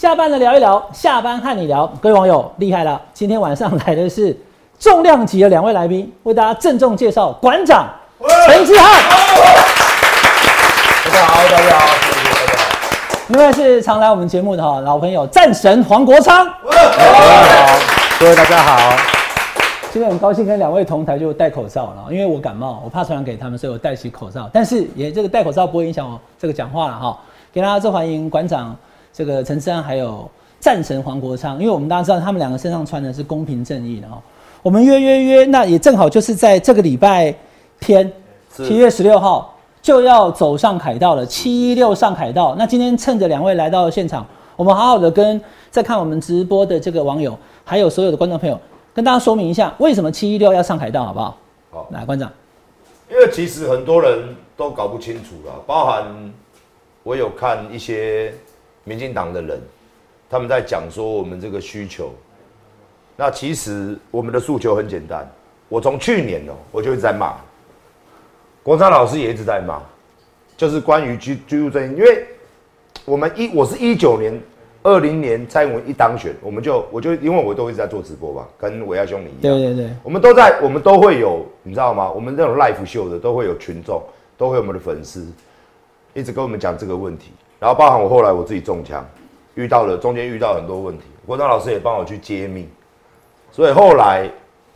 下班了聊一聊，下班和你聊，各位网友厉害了，今天晚上来的是重量级的两位来宾，为大家郑重介绍馆长陈志汉，大家好，大家好，谢谢大家好。另外是常来我们节目的哈老朋友战神黄国昌，大家好，各位大家好。今天很高兴跟两位同台就戴口罩了，因为我感冒，我怕传染给他们，所以我戴起口罩。但是也这个戴口罩不会影响我这个讲话了哈。给大家做欢迎馆长这个陈思安还有战神黄国昌，因为我们大家知道他们两个身上穿的是公平正义的哈。我们约约约，那也正好就是在这个礼拜天七月十六号就要走上凯道了，七一六上凯道。那今天趁着两位来到现场，我们好好的跟在看我们直播的这个网友，还有所有的观众朋友，跟大家说明一下为什么七一六要上凯道，好不好？好，来，馆长，因为其实很多人都搞不清楚了，包含我有看一些民进党的人，他们在讲说我们这个需求。那其实我们的诉求很简单，我从去年哦、我就一直在骂，国昌老师也一直在骂，就是关于居居住正义，因为我们一我是一九年。二零年蔡英文一当选，我们就我就因为我都一直在做直播嘛，跟伟亚兄你一样，对对对，我们都在，我们都会有，你知道吗？我们这种 live 秀的都会有群众，都会有我们的粉丝，一直跟我们讲这个问题。然后包含我后来我自己中枪，遇到了中间遇到很多问题，国章老师也帮我去揭秘，所以后来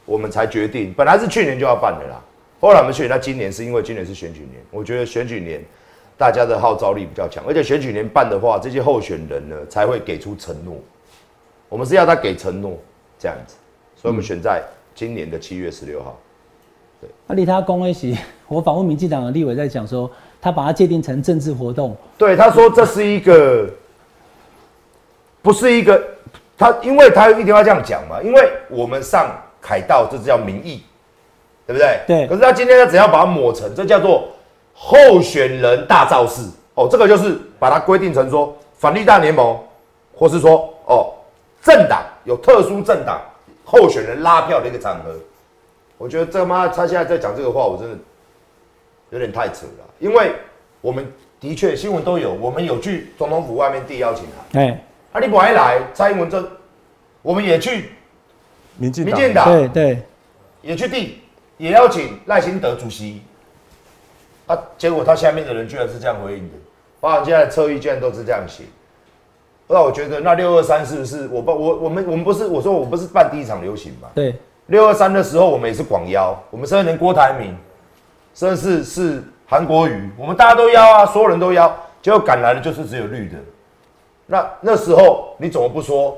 我们才决定，本来是去年就要办的啦，后来我们选，那今年是因为今年是选举年，我觉得选举年大家的号召力比较强，而且选举年办的话，这些候选人呢才会给出承诺，我们是要他给承诺这样子。所以我们选在今年的七月十六号。那离他公威席，我访问民进党的立委在讲说，他把它界定成政治活动，对，他说这是一个，不是一个，他因为他一定要这样讲嘛，因为我们上凯道这是叫民意，对不对？对可是他今天他只要把它抹成，这叫做候选人大造势哦，这个就是把它规定成说反绿大联盟，或是说哦政党有特殊政党候选人拉票的一个场合。我觉得这妈他现在在讲这个话，我真的有点太扯了，因为我们的确新闻都有，我们有去总统府外面递邀请函，哎，啊你不还来，蔡英文这我们也去民进党，民进党。对对，也去递，也邀请赖清德主席，啊，结果他下面的人居然是这样回应的，包含现在的侧翼居然都是这样写，那我觉得那六二三是不是我不我我们我们不是我说我不是办第一场流行嘛？对，六二三的时候，我们也是广邀，我们甚至连郭台铭，甚至是是韩国瑜，我们大家都邀啊，所有人都邀，结果赶来的就是只有绿的。那那时候你怎么不说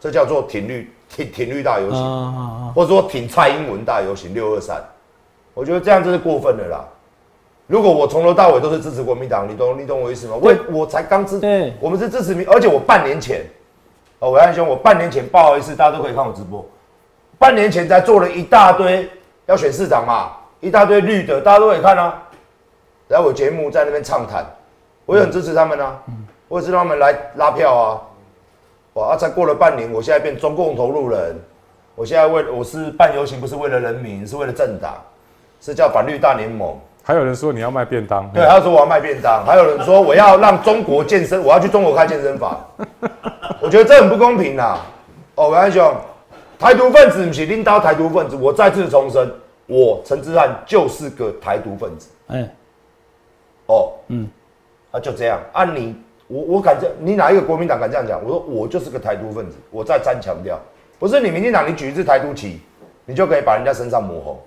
这叫做挺绿挺挺绿大游啊行，啊啊，或者说挺蔡英文大游行六二三？我觉得这样真是过分了啦。如果我从头到尾都是支持国民党，你懂你懂我意思吗？我我才刚支，对我们是支持民，而且我半年前，哦，伟安兄，我半年前不好意思，大家都可以看我直播，半年前才做了一大堆要选市长嘛，一大堆绿的，大家都可以看啊。来我节目在那边畅谈，我也很支持他们啊，我也是让他们来拉票啊。哇，啊，才过了半年，我现在变中共投入人，我现在为我是办游行，不是为了人民，是为了政党，是叫反绿大联盟。还有人说你要卖便当，对，还有说我要卖便当，还有人说我要让中国健身，我要去中国开健身房，我觉得这很不公平呐。哦，伟安兄，台独分子不是领导台独分子，我再次重申，我陈之汉就是个台独分子。哎，哦，嗯嗯，啊，就这样。按、你，我我敢这，你哪一个国民党敢这样讲？我说我就是个台独分子，我再三强调，不是你民进党你举一支台独旗，你就可以把人家身上抹红，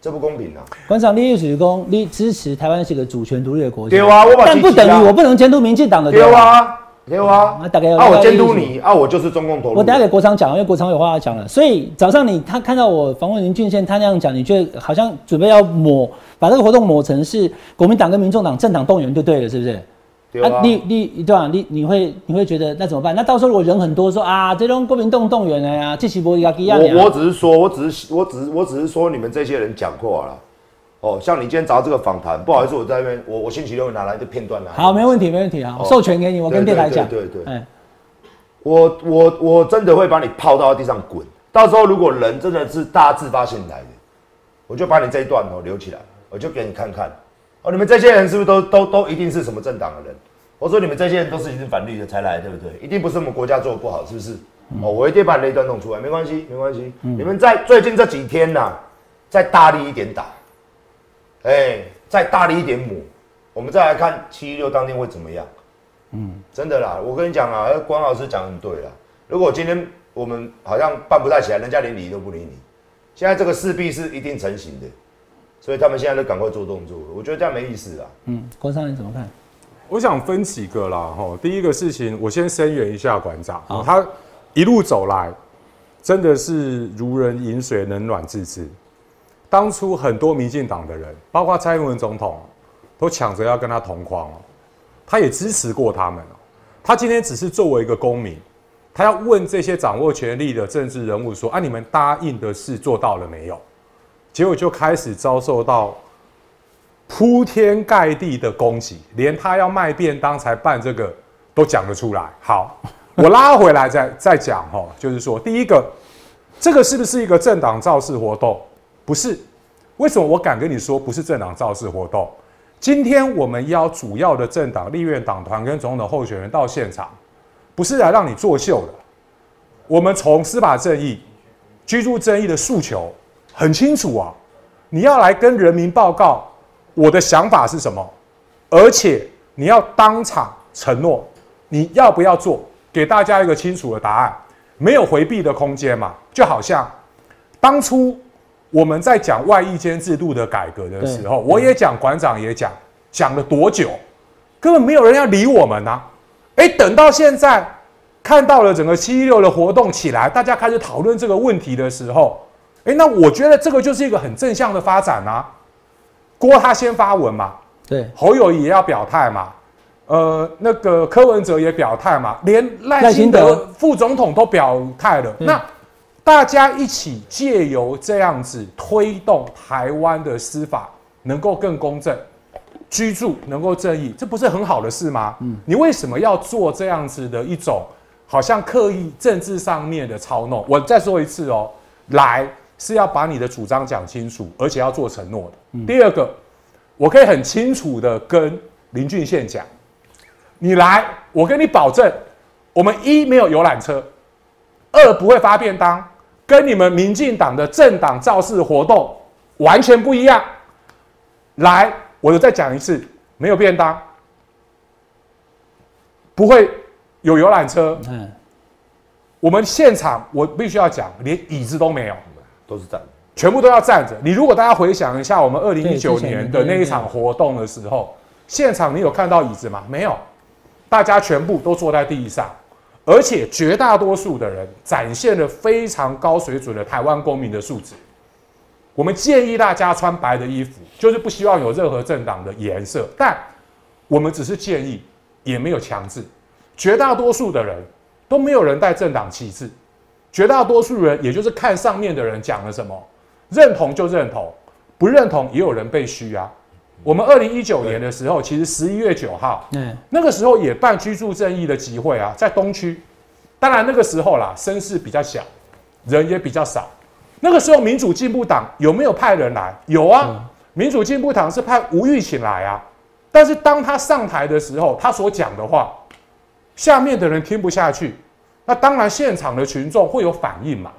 这不公平啊。馆长，你就是讲你支持台湾是个主权独立的国家，对啊我把但不等于我不能监督民进党的，对吧？啊，对啊那，大概啊，我监督你啊，我就是中共投入。我等下给国昌讲，因为国昌有话要讲了。所以早上你他看到我访问林俊宪，他那样讲，你觉得好像准备要抹把这个活动抹成是国民党跟民众党政党动员就对了，是不是？对啊，你你对吧？你你会你会觉得那怎么办？那到时候如果人很多，说啊，这种国民动动员了呀，这起波一个一样我我只是说，我只是我只是我只是说你们这些人讲话了。哦，像你今天找这个访谈，不好意思，我在那边，我我星期六拿来的片段来。好，没问题，没问题啊，哦授权给你，我跟对电台讲。对对我我我真的会把你泡到地上滚。到时候如果人真的是大自发性来的，我就把你这一段哦留起来，我就给你看看。哦，你们这些人是不是都都都一定是什么政党的人？我说你们这些人都是已经反绿的才来，对不对？一定不是我们国家做的不好，是不是？哦，我一定把那一段弄出来，没关系，没关系。你们在最近这几天呐、再大力一点打，哎、再大力一点抹，我们再来看七一六当天会怎么样。嗯，真的啦，我跟你讲啊，关老师讲得很对啦。如果今天我们好像办不太起来，人家连理都不理你，现在这个势必是一定成型的，所以他们现在都赶快做动作了。我觉得这样没意思啊。嗯，郭商你怎么看？我想分几个啦，哈。第一个事情，我先声援一下馆长好，他一路走来，真的是如人饮水，冷暖自知。当初很多民进党的人，包括蔡英文总统，都抢着要跟他同框哦，他也支持过他们哦。他今天只是作为一个公民，他要问这些掌握权力的政治人物说：啊，你们答应的事做到了没有？结果就开始遭受到铺天盖地的攻击，连他要卖便当才办这个都讲得出来。好，我拉回来再再讲哈，就是说，第一个，这个是不是一个政党造势活动？不是。为什么我敢跟你说不是政党造势活动？今天我们邀主要的政党、立院党团跟总统候选人到现场，不是来让你作秀的。我们从司法正义、居住正义的诉求很清楚啊，你要来跟人民报告我的想法是什么，而且你要当场承诺你要不要做，给大家一个清楚的答案，没有回避的空间嘛。就好像当初我们在讲外役监制度的改革的时候，我也讲，馆长也讲，讲了多久，根本没有人要理我们啊！哎，等到现在看到了整个七一六的活动起来，大家开始讨论这个问题的时候，哎，那我觉得这个就是一个很正向的发展啊。郭他先发文嘛，对，侯友宜也要表态嘛，呃，那个柯文哲也表态嘛，连赖赖清清德德副总统都表态了。对那大家一起借由这样子推动台湾的司法能够更公正，居住能够正义，这不是很好的事吗？嗯，你为什么要做这样子的一种好像刻意政治上面的操弄？我再说一次哦，来是要把你的主张讲清楚，而且要做承诺的。第二个，我可以很清楚的跟林俊宪讲，你来，我跟你保证，我们一没有游览车，二不会发便当，跟你们民进党的政党造势活动完全不一样。来，我再讲一次，没有便当，不会有游览车，嗯，我们现场我必须要讲，连椅子都没有。都是站。全部都要站着。你如果大家回想一下，我们二零一对九年的那一场活动的时候，现场你有看到椅子吗？没有，大家全部都坐在地上，而且绝大多数的人展现了非常高水准的台湾公民的素质。我们建议大家穿白的衣服，就是不希望有任何政党的颜色，但我们只是建议，也没有强制。绝大多数的人都没有人带政党旗帜，绝大多数人也就是看上面的人讲了什么，认同就认同，不认同也有人被虚啊。我们二零一九年的时候，其实十一月九号嗯，那个时候也办居住正义的集会啊，在东区。当然那个时候啦，声势比较小，人也比较少。那个时候民主进步党有没有派人来？有啊，民主进步党是派吴玉琴来啊。但是当他上台的时候，他所讲的话，下面的人听不下去，那当然现场的群众会有反应嘛。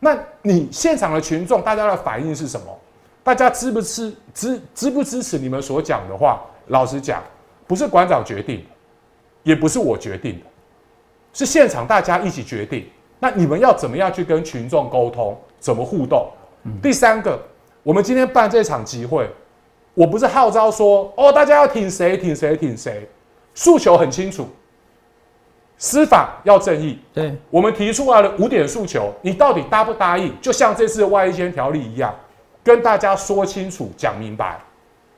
那你现场的群众，大家的反应是什么？大家支不支支支不支持你们所讲的话？老实讲，不是馆长决定的，也不是我决定的，是现场大家一起决定。那你们要怎么样去跟群众沟通？怎么互动？第三个，我们今天办这场集会，我不是号召说哦，大家要挺谁挺谁挺谁，诉求很清楚，司法要正义，对，我们提出来了五点诉求，你到底答不答应？就像这次的外衣间条例一样，跟大家说清楚、讲明白。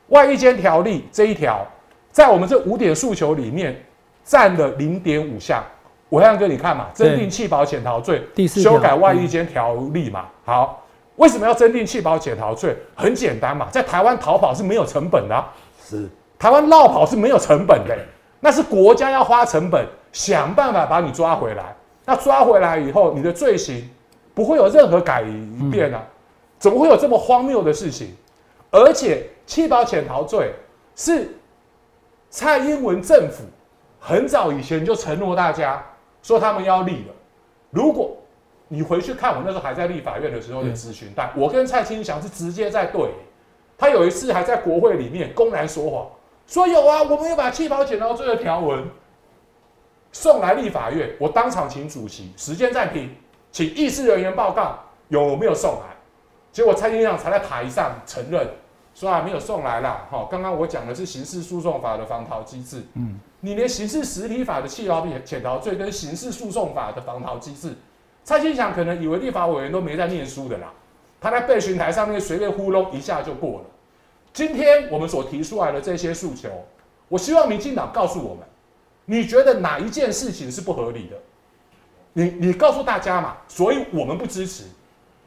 外衣间条例这一条，在我们这五点诉求里面占了零点五项。我让给你看嘛，对增订弃保潜逃罪，第四修改外衣间条例嘛。好，为什么要增订弃保潜逃罪？很简单嘛，在台湾逃跑是没有成本的啊、是台湾绕跑是没有成本的，那是国家要花成本想办法把你抓回来。那抓回来以后，你的罪行不会有任何改变啊？怎么会有这么荒谬的事情？而且弃保潜逃罪是蔡英文政府很早以前就承诺大家说他们要立了。如果你回去看我那时候还在立法院的时候的咨询但我跟蔡清祥是直接在对。他有一次还在国会里面公然说谎，说有啊，我们有把弃保潜逃罪的条文送来立法院。我当场请主席时间暂停，请议事人员报告有没有送来。结果蔡清祥才在台上承认说啊，没有送来啦。哈，刚刚我讲的是刑事诉讼法的防逃机制，嗯，你连刑事实体法的气泡剪刀罪跟刑事诉讼法的防逃机制，蔡清祥可能以为立法委员都没在念书的啦。他在备询台上面随便糊弄一下就过了。今天我们所提出来的这些诉求，我希望民进党告诉我们，你觉得哪一件事情是不合理的？你你告诉大家嘛。所以我们不支持。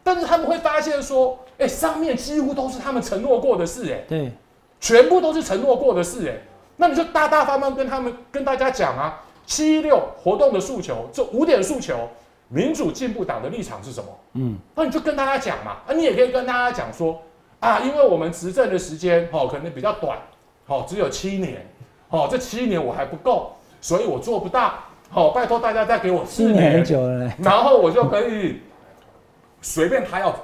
但是他们会发现说，哎，上面几乎都是他们承诺过的事，哎，对，全部都是承诺过的事，哎，那你就大大方方跟他们跟大家讲啊，七一六活动的诉求，这五点诉求。民主进步党的立场是什么？嗯，那你就跟大家讲嘛。啊，你也可以跟大家讲说，啊，因为我们执政的时间哦，可能比较短，哦，只有七年，哦，这七年我还不够，所以我做不到。好，拜托大家再给我四年，很久了。然后我就可以随便他要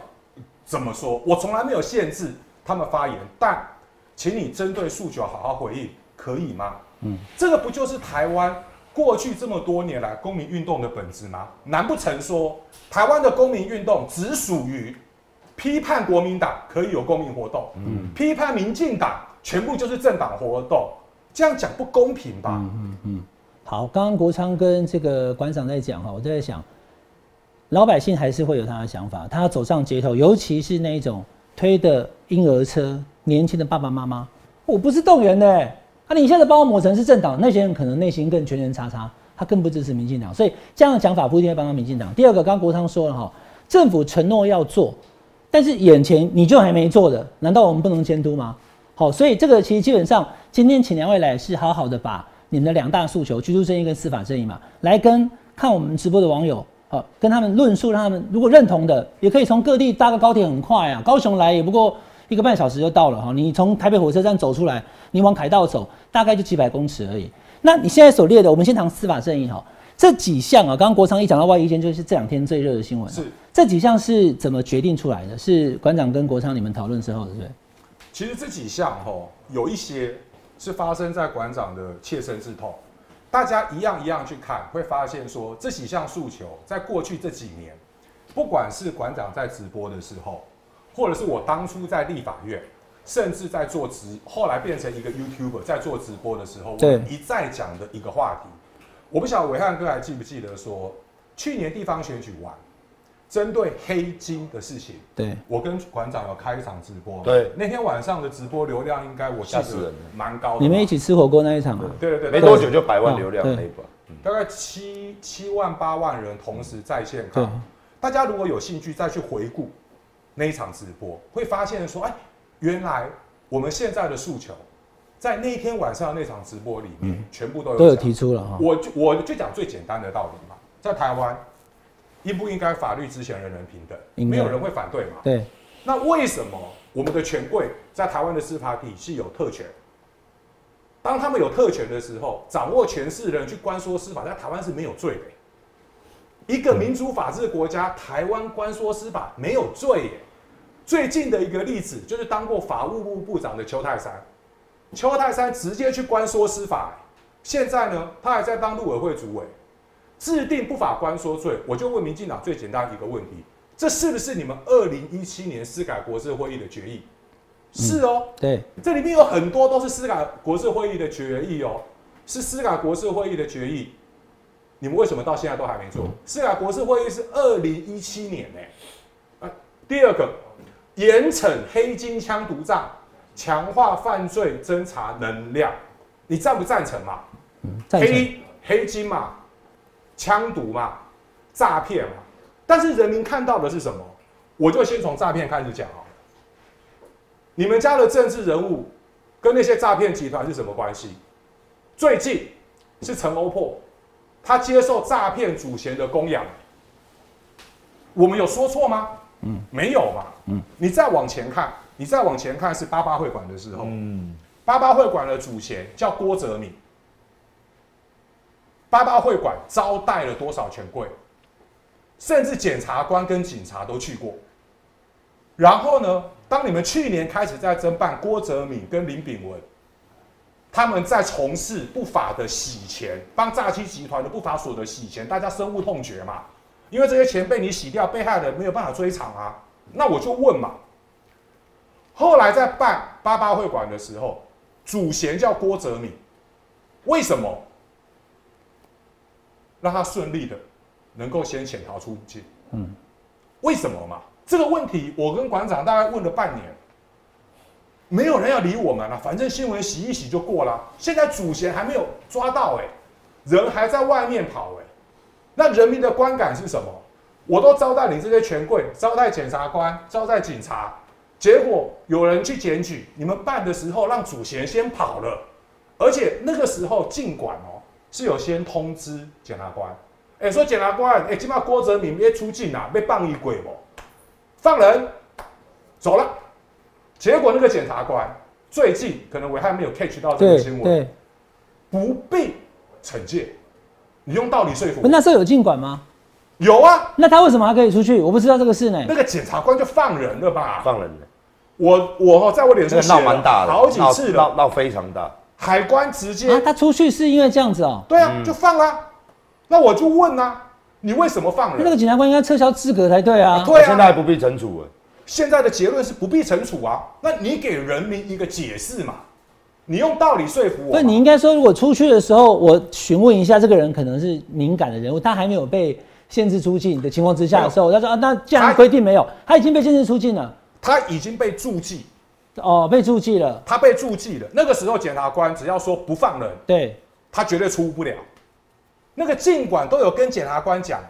怎么说，我从来没有限制他们发言，但请你针对诉求好好回应，可以吗？嗯，这个不就是台湾？过去这么多年来，公民运动的本质吗？难不成说台湾的公民运动只属于批判国民党可以有公民活动，嗯，批判民进党全部就是政党活动？这样讲不公平吧？嗯嗯嗯。好，刚刚国昌跟这个馆长在讲哈，我在想，老百姓还是会有他的想法，他走上街头，尤其是那一种推的婴儿车，年轻的爸爸妈妈，我不是动员的。啊！你现在把我抹成是政党，那些人可能内心更全人叉叉，他更不支持民进党，所以这样的讲法不一定会帮到民进党。第二个，刚刚国昌说了哈，政府承诺要做，但是眼前你就还没做的，难道我们不能监督吗？好，所以这个其实基本上今天请两位来是好好的把你们的两大诉求——居住正义跟司法正义嘛，来跟看我们直播的网友，好跟他们论述，让他们如果认同的，也可以从各地搭个高铁很快啊，高雄来也不过。一个半小时就到了哈，你从台北火车站走出来，你往凯道走，大概就几百公尺而已。那你现在所列的，我们先谈司法正义哈，这几项啊，刚刚国昌一讲到外衣间，就是这两天最热的新闻。是这几项是怎么决定出来的？是馆长跟国昌你们讨论之后，对不对？其实这几项哈，有一些是发生在馆长的切身之痛，大家一样一样去看，会发现说这几项诉求，在过去这几年，不管是馆长在直播的时候。或者是我当初在立法院，甚至在做直，后来变成一个 YouTuber，在做直播的时候，我一再讲的一个话题，我不晓得伟汉哥还记不记得说，去年地方选举完，针对黑金的事情，对。我跟馆长有开一场直播，对，那天晚上的直播流量应该我记得蛮高的，你们一起吃火锅那一场，对对对，没多久就百万流量那一把，大概七七万八万人同时在线看，大家如果有兴趣再去回顾。那一场直播会发现说，哎，原来我们现在的诉求，在那一天晚上那场直播里面，全部都有都有提出了哈。我就我就讲最简单的道理嘛，在台湾应不应该法律之前人人平等？没有人会反对嘛。对。那为什么我们的权贵在台湾的司法体系有特权？当他们有特权的时候，掌握权势的人去关说司法，在台湾是没有罪的。一个民主法治国家，台湾关说司法没有罪耶。最近的一个例子就是当过法务部部长的邱泰山，邱泰山直接去关说司法，现在呢，他还在当陆委会主委，制定不法官说罪。我就问民进党最简单一个问题：这是不是你们二零一七年司改国事会议的决议？是哦，对，这里面有很多都是司改国事会议的决议哦，是司改国事会议的决议。你们为什么到现在都还没做？司改国事会议是二零一七年呢？啊，第二个。严惩黑金枪毒诈，强化犯罪侦查能量，你赞不赞成嘛？黑黑金嘛，枪毒嘛，诈骗嘛。但是人民看到的是什么？我就先从诈骗开始讲啊。你们家的政治人物跟那些诈骗集团是什么关系？最近是陈欧破，他接受诈骗主嫌的供养，我们有说错吗？嗯，没有吧。嗯，你再往前看，你再往前看是八八会馆的时候，嗯，八八会馆的主嫌叫郭泽敏，八八会馆招待了多少权贵，甚至检察官跟警察都去过。然后呢，当你们去年开始在侦办郭泽敏跟林炳文，他们在从事不法的洗钱，帮诈欺集团的不法所得洗钱，大家深恶痛绝嘛。因为这些钱被你洗掉，被害人没有办法追偿啊。那我就问嘛，后来在办八八会馆的时候，主嫌叫郭泽敏，为什么让他顺利的能够先潜逃出境？嗯，为什么嘛？这个问题我跟馆长大概问了半年，没有人要理我们了。反正新闻洗一洗就过了。现在主嫌还没有抓到，哎，人还在外面跑，哎，那人民的观感是什么？我都招待你这些权贵，招待检察官，招待警察，结果有人去检举，你们办的时候让主嫌先跑了，而且那个时候尽管哦是有先通知检察官，哎说检察官，哎今嘛郭哲明别出境啊，被放一鬼不，放人走了，结果那个检察官最近可能我还没有 catch 到这个新闻，不必惩戒，你用道理说服，那时候有尽管吗？有啊，那他为什么还可以出去？我不知道这个事呢。那个检察官就放人了吧？放人了。我我在我脸上闹蛮大的，好几次了，闹闹非常大。海关直接他出去是因为这样子哦。对啊，就放啊。那我就问啊，你为什么放人？那个检察官应该撤销资格才对啊。对啊，现在还不必惩处现在的结论是不必惩处啊。那你给人民一个解释嘛？你用道理说服我。那，你应该说，如果出去的时候，我询问一下这个人可能是敏感的人物，他还没有被。限制出境的情况之下的时候，他说啊，那既然规定没有，他已经被限制出境了，他已经被注记，哦，被注记了，他被注记了。那个时候检察官只要说不放人，对，他绝对出不了。那个尽管都有跟检察官讲，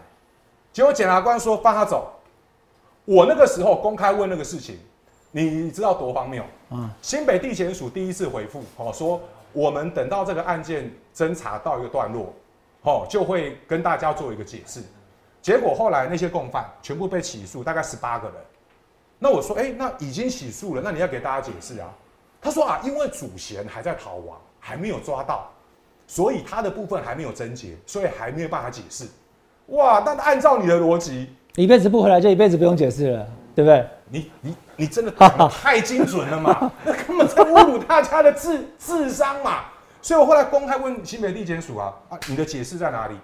结果检察官说放他走。我那个时候公开问那个事情，你知道多荒谬？嗯，新北地检署第一次回复，哦，说我们等到这个案件侦查到一个段落，哦，就会跟大家做一个解释。结果后来那些共犯全部被起诉，大概十八个人。那我说，哎，那已经起诉了，那你要给大家解释啊？他说啊，因为主嫌还在逃亡，还没有抓到，所以他的部分还没有侦结，所以还没有办法解释。哇，那按照你的逻辑，一辈子不回来就一辈子不用解释了，对不对？你你你真的太精准了嘛？那根本在侮辱大家的智智商嘛！所以我后来公开问新北地检署啊，啊，你的解释在哪里？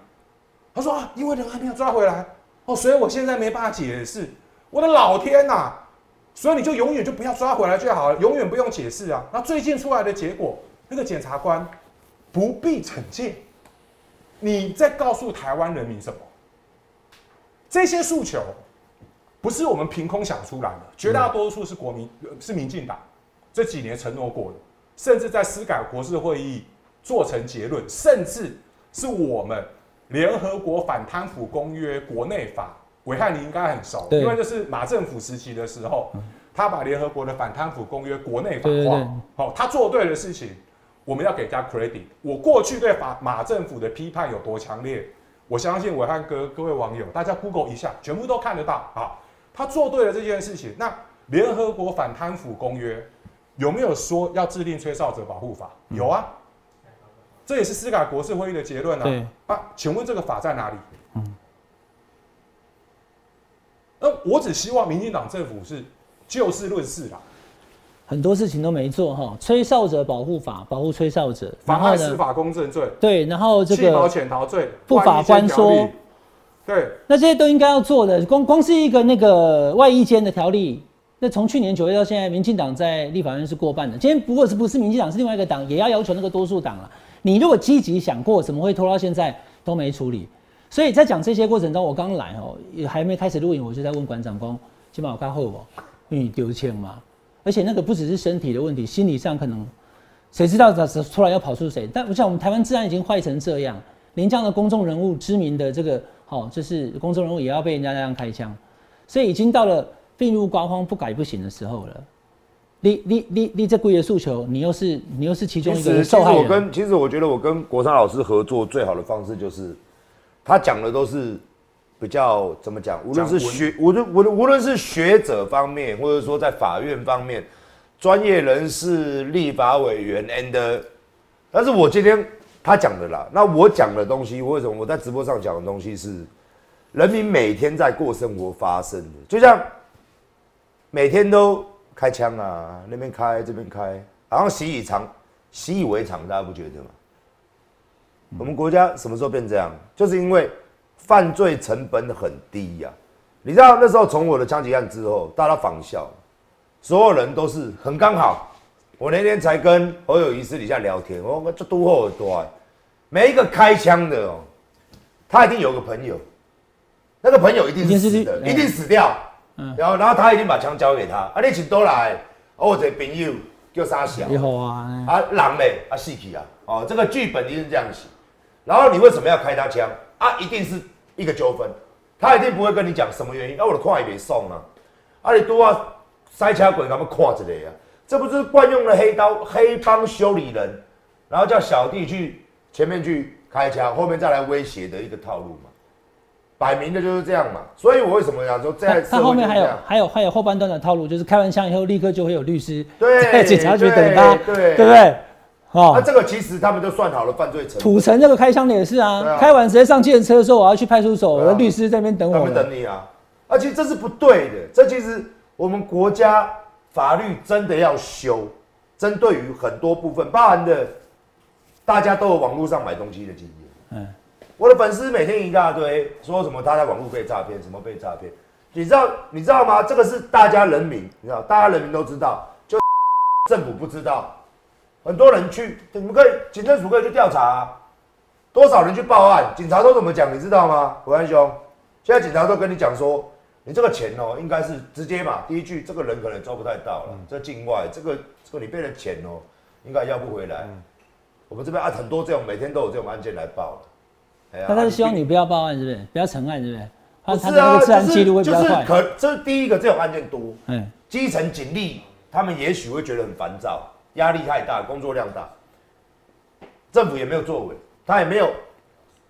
他说啊，因为人还没有抓回来哦，所以我现在没办法解释。我的老天呐！所以你就永远就不要抓回来就好了，永远不用解释啊。那最近出来的结果，那个检察官不必惩戒。你在告诉台湾人民什么？这些诉求不是我们凭空想出来的，绝大多数是国民是民进党这几年承诺过的，甚至在司改国事会议做成结论，甚至是我们。联合国反贪腐公约国内法，伟汉你应该很熟，因为这是马政府时期的时候，他把联合国的反贪腐公约国内法化，好，他做对的事情，我们要给他 credit。我过去对法马政府的批判有多强烈，我相信伟汉哥各位网友，大家 Google 一下，全部都看得到啊。他做对了这件事情，那联合国反贪腐公约有没有说要制定吹哨者保护法？有啊。这也是斯卡国事会议的结论啊！啊，请问这个法在哪里？嗯，那我只希望民进党政府是就事论事啦。很多事情都没做哈，吹哨者保护法保护吹哨者，妨害司法公正罪，对，然后这个弃保潜逃罪，不法官说，对，那这些都应该要做的。光光是一个那个外衣间的条例，那从去年九月到现在，民进党在立法院是过半的。今天不过是不是民进党是另外一个党，也要要求那个多数党了。你如果积极想过，怎么会拖到现在都没处理？所以在讲这些过程中，我刚来哦，也还没开始录影，我就在问馆长公，起码我看后不？因为丢钱嘛，而且那个不只是身体的问题，心理上可能，谁知道这突然要跑出谁？但我想我们台湾治安已经坏成这样，连这样的公众人物、知名的这个好，就是公众人物也要被人家那样开枪，所以已经到了病入膏肓、不改不行的时候了。你你你你这贵的诉求，你又是你又是其中一个受害人。其实我跟其实我觉得我跟国昌老师合作最好的方式就是，他讲的都是比较怎么讲，无论是学，无论无论无论是学者方面，或者说在法院方面，专业人士、立法委员，and，但是我今天他讲的啦。那我讲的东西，为什么我在直播上讲的东西是人民每天在过生活发生的，就像每天都开枪啊，那边开这边开，然后习以常习以为常，大家不觉得吗？我们国家什么时候变这样？就是因为犯罪成本很低呀、你知道那时候从我的枪击案之后，大家仿效，所有人都是很刚好。我那天才跟侯友谊私底下聊天，我说这都后耳朵，每一个开枪的哦，他一定有个朋友，那个朋友一定是死的，一定死掉。嗯然后，然后他一定把枪交给他，啊，你请多来，哦，我这个朋友叫啥小？你好啊，啊，狼嘞，啊，死去啊，哦，这个剧本一定是这样写。然后你为什么要开他枪？啊，一定是一个纠纷，他一定不会跟你讲什么原因。啊，我的矿也没送啊，啊，你多啊，塞车鬼他们跨着嘞啊，这不是惯用的黑刀黑帮修理人，然后叫小弟去前面去开枪，后面再来威胁的一个套路嘛，摆明的就是这样嘛。所以我为什么讲说他在社他后面还有？还有还有后半段的套路，就是开完枪以后立刻就会有律师对在警察局等他，对对对不对？哦那、，这个其实他们就算好了犯罪成本。土城这个开枪的也是啊，开完直接上计程车说我要去派出所，我的律师在那边等他我了。们等你啊！而且这是不对的，这其实我们国家法律真的要修，针对于很多部分，包含的大家都有网络上买东西的经验。嗯，我的粉丝每天一大堆说什么他在网络被诈骗，什么被诈骗，你知道你知道吗？这个是大家人民，你知道大家人民都知道，就 政府不知道，很多人去，你们可以警政署可以去调查、啊，多少人去报案，警察都怎么讲，你知道吗？国安兄，现在警察都跟你讲说，你这个钱哦、应该是直接嘛，第一句这个人可能抓不太到了，在境外这个这个你背的钱哦、应该要不回来。我们这边啊很多这种每天都有这种案件来报的。哎呀那他是希望你不要报案，是不是？不要成案，是不是？他不是啊，就是记录会比较快。就是可这是第一个这种案件多，嗯，基层警力他们也许会觉得很烦躁，压力太大，工作量大，政府也没有作为，他也没有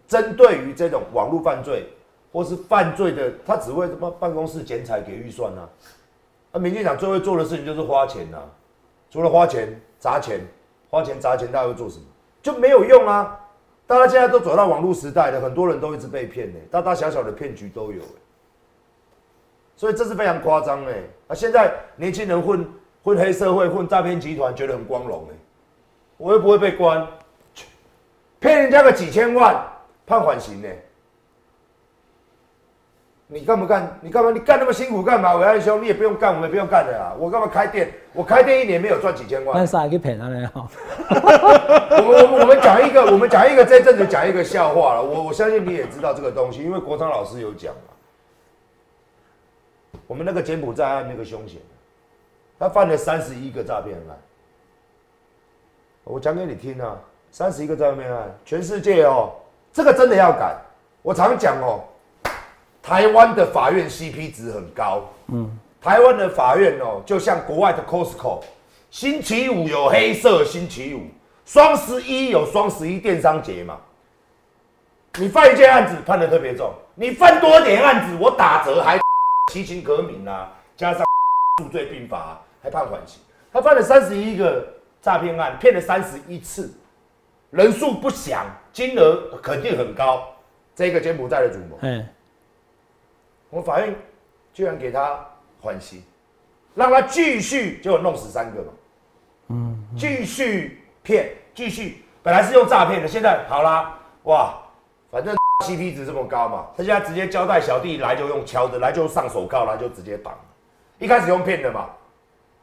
针对于这种网络犯罪或是犯罪的，他只会什么办公室剪彩给预算啊。那民进党最会做的事情就是花钱呐、除了花钱砸钱，花钱砸钱，大家会做什么？就没有用啊！大家现在都走到网络时代了，很多人都一直被骗呢、大大小小的骗局都有、欸所以这是非常夸张哎！啊，现在年轻人混混黑社会、混诈骗集团，觉得很光荣哎，我又不会被关，骗人家个几千万，判缓刑呢？你干不干？你干嘛？你干那么辛苦干嘛？伟安兄，你也不用干，我们也不用干的啦。我干嘛开店？我开店一年没有赚几千万那。啥给骗他了 哈。我们我们我们讲一个，我们讲一个这阵子讲一个笑话了。我我相信你也知道这个东西，因为国昌老师有讲嘛。我们那个柬埔寨案那个凶险，他犯了三十一个诈骗案。我讲给你听啊，三十一个诈骗案，全世界哦，这个真的要改。我常讲哦，台湾的法院 CP 值很高，嗯，台湾的法院哦，就像国外的 Costco，星期五有黑色星期五，双十一有双十一电商节嘛。你犯一件案子判的特别重，你犯多点案子，我打折还其情可悯啊，加上 数罪并罚、还判缓刑。他犯了三十一个诈骗案，骗了三十一次，人数不详，金额肯定很高。这个柬埔寨的主谋，哎，我们法院居然给他缓刑，让他继续，结果弄死三个嘛。嗯，继续骗，继续，本来是用诈骗的，现在好啦，哇，反正 CP 值这么高嘛，他现在直接交代小弟来就用敲的，来就上手铐，来就直接绑。一开始用骗的嘛，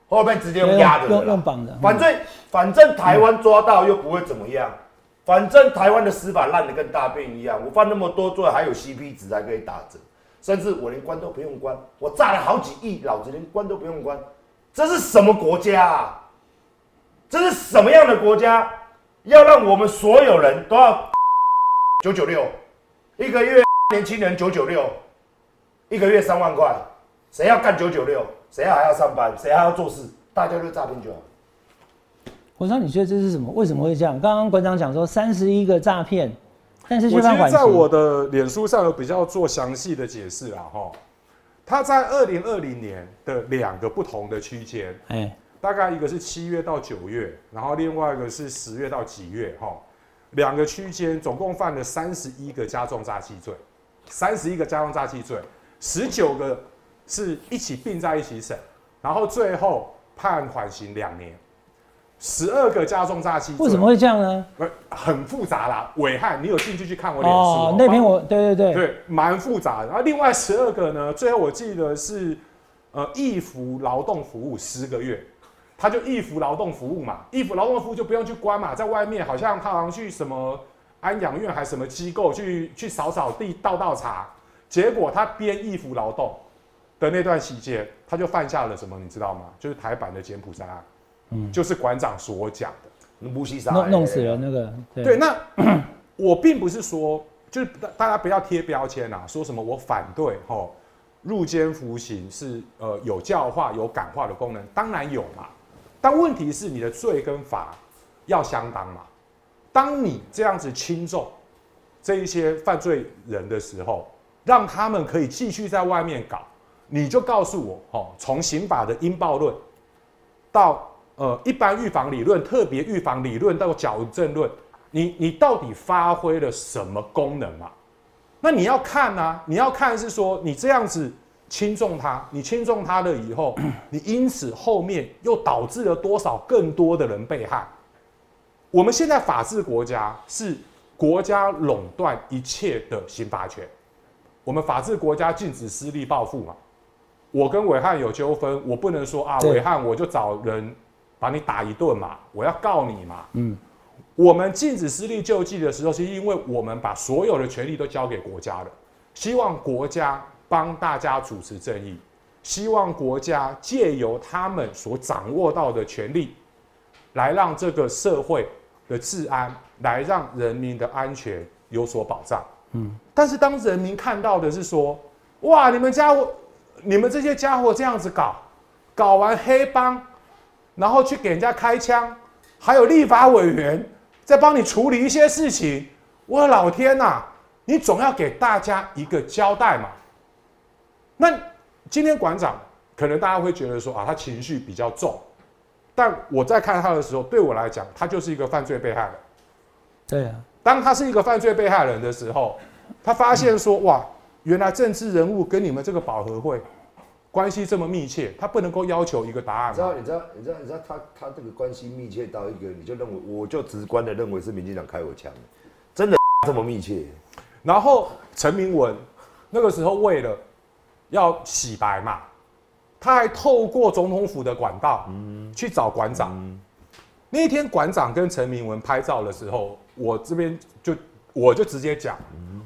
后面直接用压的了用用绑的嗯反正反正台湾抓到又不会怎么样，反正台湾的司法烂的跟大便一样，我犯那么多罪还有 CP 值还可以打折，甚至我连关都不用关，我炸了好几亿，老子连关都不用关，这是什么国家啊？这是什么样的国家？要让我们所有人都要九九六，一个月年轻人九九六，一个月三万块，谁要干九九六？谁还要上班？谁还要做事？大家就诈骗就好。我说你觉得这是什么？为什么会这样？刚刚馆长讲说三十一个诈骗，但是我其实在我。的脸书上有比较做详细的解释啦，哈。他在二零二零年的两个不同的区间，哎，大概一个是七月到九月，然后另外一个是十月到几月，哈。两个区间总共犯了三十一个加重诈欺罪，三十一个加重诈欺罪，十九个是一起并在一起审，然后最后判缓刑两年，十二个加重诈欺。为什么会这样呢？不很复杂啦？伟汉，你有兴趣去看我脸书哦，那篇我对对对对蛮复杂的。然后另外十二个呢，最后我记得是呃义服劳动服务十个月，他就义服劳动服务嘛，义服劳动服务就不用去关嘛，在外面好像他好像去什么安养院还是什么机构去去扫扫地、倒倒茶，结果他编义服劳动的那段期间，他就犯下了什么，你知道吗？就是台版的柬埔寨案，嗯，就是馆长所讲的。无锡啥弄弄死了那个对，那 我并不是说，就是大大家不要贴标签啊，说什么我反对吼入监服刑是呃有教化有感化的功能，当然有嘛，但问题是你的罪跟罚要相当嘛。当你这样子轻重这一些犯罪人的时候，让他们可以继续在外面搞，你就告诉我哦，从刑法的应报论到。呃，一般预防理论、特别预防理论到矫正论，你你到底发挥了什么功能嘛？那你要看啊，你要看是说你这样子轻重他，你轻重他了以后，你因此后面又导致了多少更多的人被害？我们现在法治国家是国家垄断一切的刑罚权，我们法治国家禁止私利报复嘛。我跟伟汉有纠纷，我不能说啊，伟汉我就找人。把你打一顿嘛，我要告你嘛。嗯，我们禁止私利救济的时候，是因为我们把所有的权利都交给国家了，希望国家帮大家主持正义，希望国家借由他们所掌握到的权利，来让这个社会的治安，来让人民的安全有所保障。嗯，但是当人民看到的是说，哇，你们家伙，你们这些家伙这样子搞，搞完黑帮。然后去给人家开枪，还有立法委员在帮你处理一些事情。我的老天呐，你总要给大家一个交代嘛。那今天馆长可能大家会觉得说啊，他情绪比较重，但我在看他的时候，对我来讲，他就是一个犯罪被害人。对啊，当他是一个犯罪被害人的时候，他发现说哇，原来政治人物跟你们这个保和会。关系这么密切，他不能够要求一个答案。你知道？你知道？你知道？你知道？他他这个关系密切到一个，你就认为，我就直观的认为是民进党开我枪，真的这么密切。然后陈明文那个时候为了要洗白嘛，他还透过总统府的管道去找馆长。那天馆长跟陈明文拍照的时候，我这边就我就直接讲，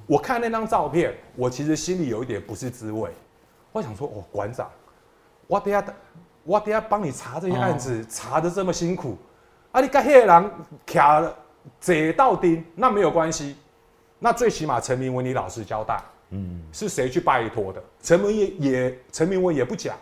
我看那张照片，我其实心里有一点不是滋味。我想说，哦，馆长，我等下，我等下帮你查这些案子，查的这么辛苦，啊，你跟黑人卡了，这到钉，那没有关系，那最起码陈明文你老实交代，嗯，是谁去拜托的？陈明也也，陈明文也不讲，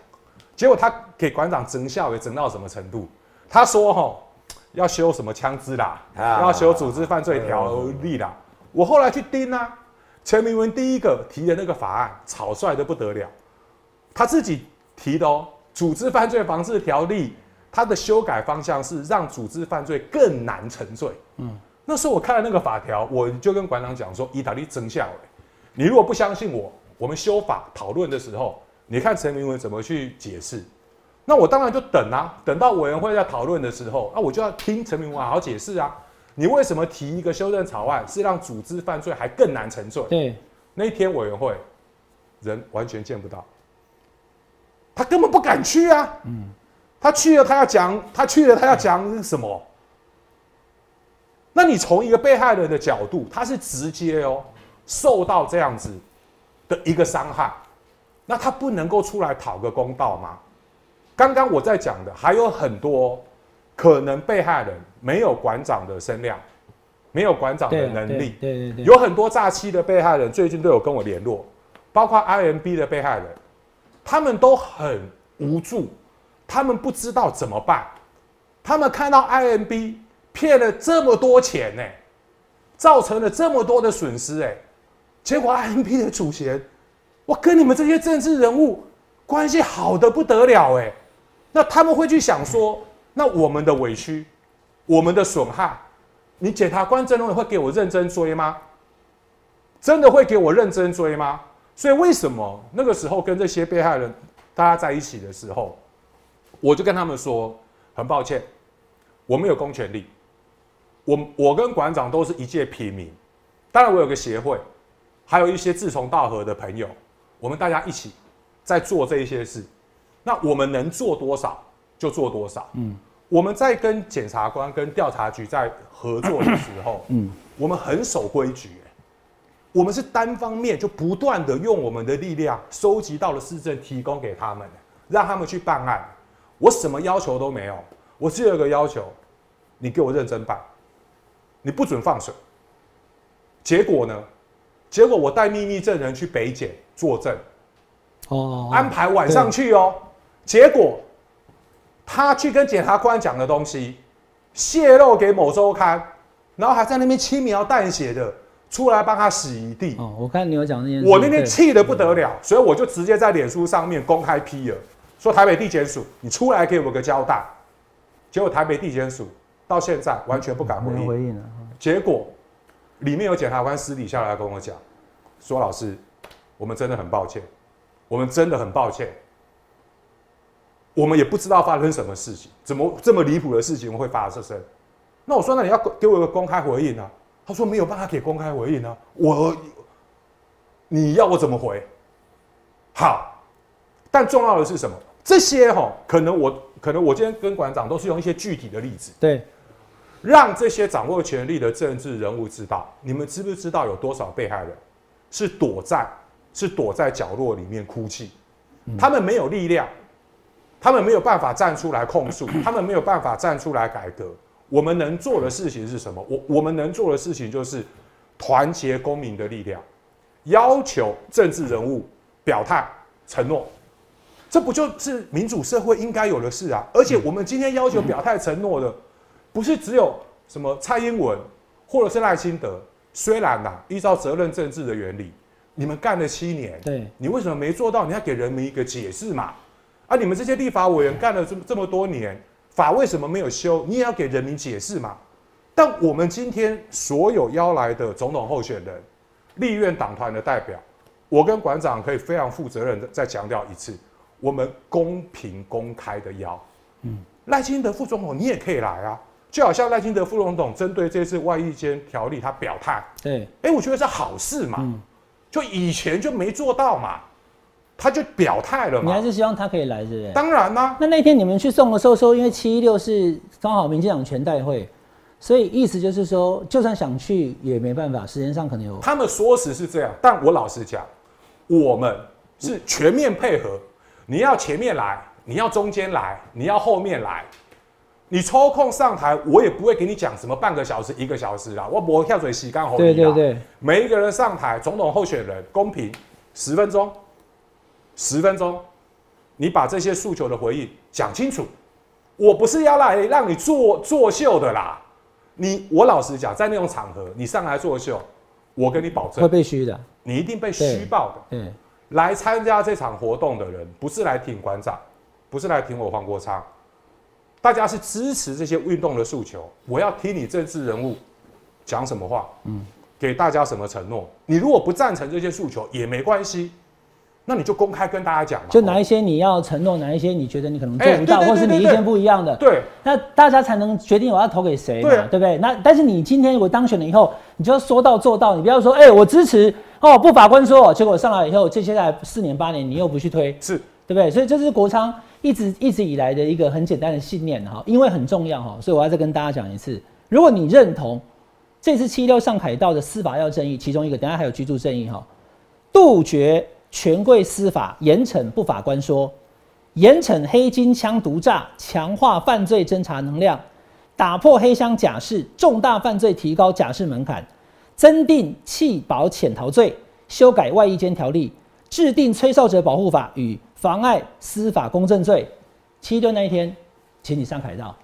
结果他给馆长整笑，也整到什么程度？他说，吼，要修什么枪支啦，要修组织犯罪条例啦。我后来去盯啊，陈明文第一个提的那个法案，草率的不得了。他自己提的哦，组织犯罪防治条例，它的修改方向是让组织犯罪更难沉罪。嗯，那时候我看了那个法条，我就跟馆长讲说：“意大利真相，你如果不相信我，我们修法讨论的时候，你看陈明文怎么去解释？那我当然就等啊，等到委员会在讨论的时候，那我就要听陈明文好好解释啊。你为什么提一个修正草案，是让组织犯罪还更难沉罪？对，那一天委员会人完全见不到。”他根本不敢去啊！嗯，他去了，他要讲，他去了，他要讲什么？那你从一个被害人的角度，他是直接哦受到这样子的一个伤害，那他不能够出来讨个公道吗？刚刚我在讲的还有很多可能被害人没有馆长的声量，没有馆长的能力，对对对，有很多诈欺的被害人最近都有跟我联络，包括 IMB 的被害人。他们都很无助，他们不知道怎么办。他们看到 IMB 骗了这么多钱呢，造成了这么多的损失哎，结果 IMB 的主席，我跟你们这些政治人物关系好的不得了哎，那他们会去想说，那我们的委屈，我们的损害，你检察官真的会给我认真追吗？真的会给我认真追吗？所以为什么那个时候跟这些被害人大家在一起的时候，我就跟他们说，很抱歉，我没有公权力，我我跟馆长都是一介平民，当然我有个协会，还有一些志同道合的朋友，我们大家一起在做这一些事，那我们能做多少就做多少，嗯，我们在跟检察官跟调查局在合作的时候，嗯，我们很守规矩。我们是单方面就不断的用我们的力量收集到了市政，提供给他们，让他们去办案。我什么要求都没有，我只有一个要求，你给我认真办，你不准放水。结果呢？结果我带秘密证人去北检作证，哦，安排晚上去哦。结果他去跟检察官讲的东西泄露给某周刊，然后还在那边轻描淡写的。出来帮他洗一地哦！我看你有讲那件事，我那天气的不得了，所以我就直接在脸书上面公开批了，说台北地检署，你出来给我个交代。结果台北地检署到现在完全不敢回应。回应了。结果里面有检察官私底下来跟我讲，说老师，我们真的很抱歉，我们真的很抱歉，我们也不知道发生什么事情，怎么这么离谱的事情会发生？那我说，那你要给我一个公开回应啊！他说没有办法给公开回应呢，我你要我怎么回？好，但重要的是什么？这些哈，可能我可能我今天跟馆长都是用一些具体的例子，对，让这些掌握权力的政治人物知道，你们知不知道有多少被害人是躲在是躲在角落里面哭泣，他们没有力量，他们没有办法站出来控诉，他们没有办法站出来改革。我们能做的事情是什么？我我们能做的事情就是团结公民的力量，要求政治人物表态承诺，这不就是民主社会应该有的事啊？而且我们今天要求表态承诺的，不是只有什么蔡英文或者是赖清德。虽然呐，依照责任政治的原理，你们干了七年，对，你为什么没做到？你要给人民一个解释嘛？啊，你们这些立法委员干了这么这么多年。法为什么没有修？你也要给人民解释嘛。但我们今天所有邀来的总统候选人、立院党团的代表，我跟馆长可以非常负责任的再强调一次：我们公平公开的邀。嗯，赖清德副总统你也可以来啊，就好像赖清德副总统针对这次外役间条例他表态，对，哎，我觉得是好事嘛。就以前就没做到嘛。他就表态了嘛？你还是希望他可以来，是不是？当然啦。那那天你们去送的时候说，因为七一六是刚好民进党全代会，所以意思就是说，就算想去也没办法，时间上可能有。他们说辞是这样，但我老实讲，我们是全面配合。你要前面来，你要中间来，你要后面来，你抽空上台，我也不会给你讲什么半个小时、一个小时啦。我不跳水洗干喉。对对对，每一个人上台，总统候选人公平，十分钟。十分钟，你把这些诉求的回应讲清楚。我不是要来让你作作秀的啦。你我老实讲，在那种场合，你上来作秀，我跟你保证会被虚的，你一定被虚报的。嗯，来参加这场活动的人，不是来挺馆长，不是来挺我黄国昌，大家是支持这些运动的诉求。我要听你政治人物讲什么话，嗯，给大家什么承诺。你如果不赞成这些诉求也没关系。那你就公开跟大家讲嘛，就哪一些你要承诺，哪一些你觉得你可能做不到，或是你意见不一样的，对，那大家才能决定我要投给谁嘛，对不对？那但是你今天我当选了以后，你就要说到做到，你不要说，哎，我支持哦，不法官说，结果上来以后，这接下来四年八年你又不去推，是对不对？所以这是国昌一直一直以来的一个很简单的信念哈，因为很重要哈，所以我要再跟大家讲一次，如果你认同这次七六上海道的司法要正义，其中一个，等下还有居住正义哈，杜绝。权贵司法严惩不法官说，严惩黑金枪毒诈，强化犯罪侦查能量，打破黑箱假释，重大犯罪提高假释门槛，增定弃保潜逃罪，修改外衣间条例，制定吹哨者保护法与妨碍司法公正罪。七六那一天，请你上凯道。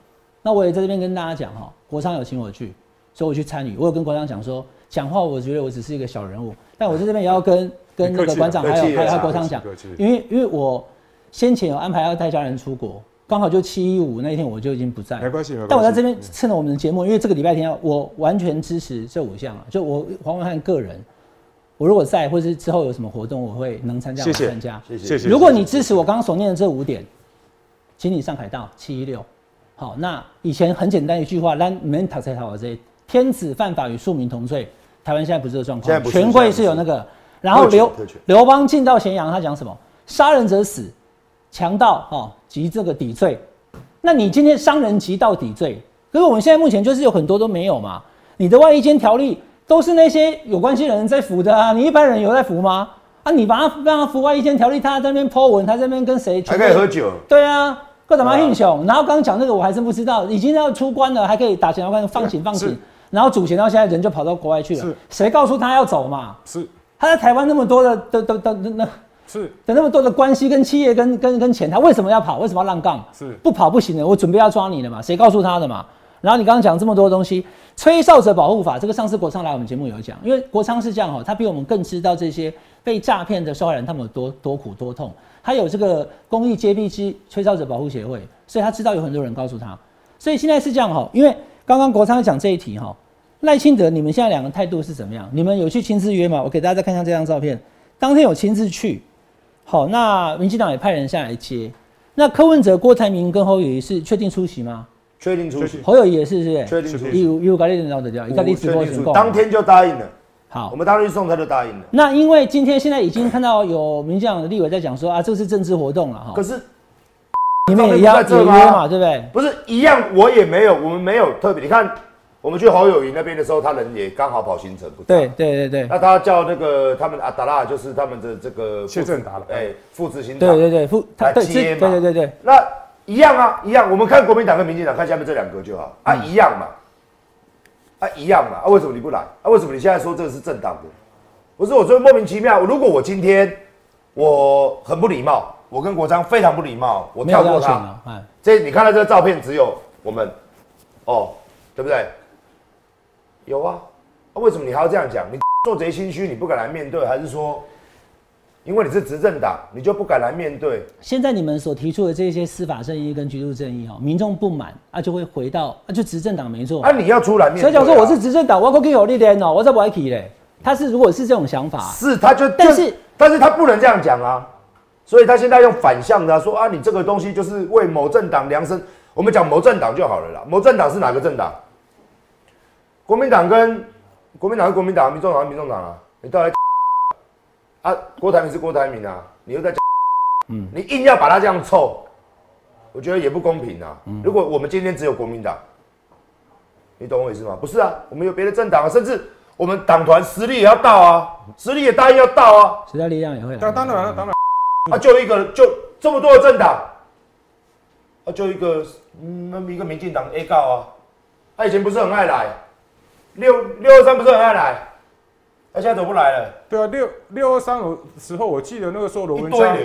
那我也在这边跟大家讲哈，国昌有请我去，所以我去参与。我有跟国昌讲说，讲话我觉得我只是一个小人物，但我在这边也要跟。跟那个馆长还有还有国昌讲，因为因为我先前有安排要带家人出国，刚好就七一五那一天我就已经不在，没关系。但我在这边趁着我们的节目，因为这个礼拜天我完全支持这五项啊，就我黄文汉个人，我如果在或是之后有什么活动，我会能参加参加。谢谢谢。如果你支持我刚刚所念的这五点，请你上海道七一六。好，那以前很简单一句话，让你们讨才讨这天子犯法与庶民同罪。台湾现在不是这个状况，权贵是有那个。然后刘刘邦进到咸阳，他讲什么？杀人者死，强盗哈及这个抵罪。那你今天伤人及到抵罪，可是我们现在目前就是有很多都没有嘛。你的外衣间条例都是那些有关系的人在服的啊，你一般人有在服吗？啊，你把他让他服外衣间条例，他在那边 po 文，他在那边跟谁？还可以喝酒，对啊，各种嘛英雄。然后刚刚讲那个我还真不知道，已经要出关了，还可以打钱要关放行放行。然后主钱到现在人就跑到国外去了是，谁告诉他要走嘛？是他在台湾那么多的的的的的那是的那么多的关系跟企业跟跟跟钱，他为什么要跑？为什么要浪杠？是不跑不行的，我准备要抓你了嘛？谁告诉他的嘛？然后你刚刚讲这么多东西，吹哨者保护法，这个上次国昌来我们节目有讲，因为国昌是这样哈，他比我们更知道这些被诈骗的受害人他们有多多苦多痛，他有这个公益揭弊之吹哨者保护协会，所以他知道有很多人告诉他，所以现在是这样哈，因为刚刚国昌讲这一题哈，赖清德你们现在两个态度是怎么样？你们有去亲自约吗？我给大家再看一下这张照片，当天有亲自去，好，那民进党也派人下来接，那柯文哲、郭台铭跟侯友宜是确定出席吗？确定出席，侯友宜也是，是不是？确定出席，有有搞定聊得掉。当天就答应了。好我，们当天送他就答应了。那因为今天现在已经看到有民进党的立委在讲说啊，这个是政治活动了哈可，是你们也要也约嘛，对不对？不是一样，我也没有，我们没有特别。你看，我们去侯友谊那边的时候，他人也刚好跑行程，不在对对对对那他叫那个他们阿达拉，就是他们的这个谢正达了哎，副执行对长。对对，副他接嘛对对对对，那一样啊，一样。我们看国民党跟民进党，看下面这两个就好啊，一样嘛，啊，一样嘛。啊，为什么你不来？啊，为什么你现在说这个是正当的？不是，我觉得莫名其妙。如果我今天我很不礼貌，我跟国昌非常不礼貌，我跳过他。这你看到这个照片，只有我们，哦，对不对？有啊，啊为什么你还要这样讲？你 做贼心虚，你不敢来面对，还是说，因为你是执政党，你就不敢来面对？现在你们所提出的这些司法正义跟居住正义哦，民众不满啊，就会回到啊，就执政党没做啊，，你要出来面对、啊。所以讲说我是执政党，我可以有力量哦，我在不爱提嘞。他是如果是这种想法，是，他就，但是但是他不能这样讲啊，所以他现在用反向的、啊、说啊，你这个东西就是为某政党量身。我们讲某政党就好了啦，某政党是哪个政党？国民党跟国民党是国民党，民众党是民众党啊，你到底 啊？郭台铭是郭台铭啊，你又在讲，嗯，你硬要把他这样凑，我觉得也不公平啊。如果我们今天只有国民党，你懂我意思吗？不是啊，我们有别的政党啊，甚至我们党团实力也要到啊，实力也答应要到啊。时代力量也会来。当当然了，当然啊，就一个就这么多的政党，啊，就一个嗯，那么一个民进党 A 告啊，他以前不是很爱来，六六二三不是很爱来，他现在怎么不来了？对啊，六六二三的时候，我记得那个时候罗文嘉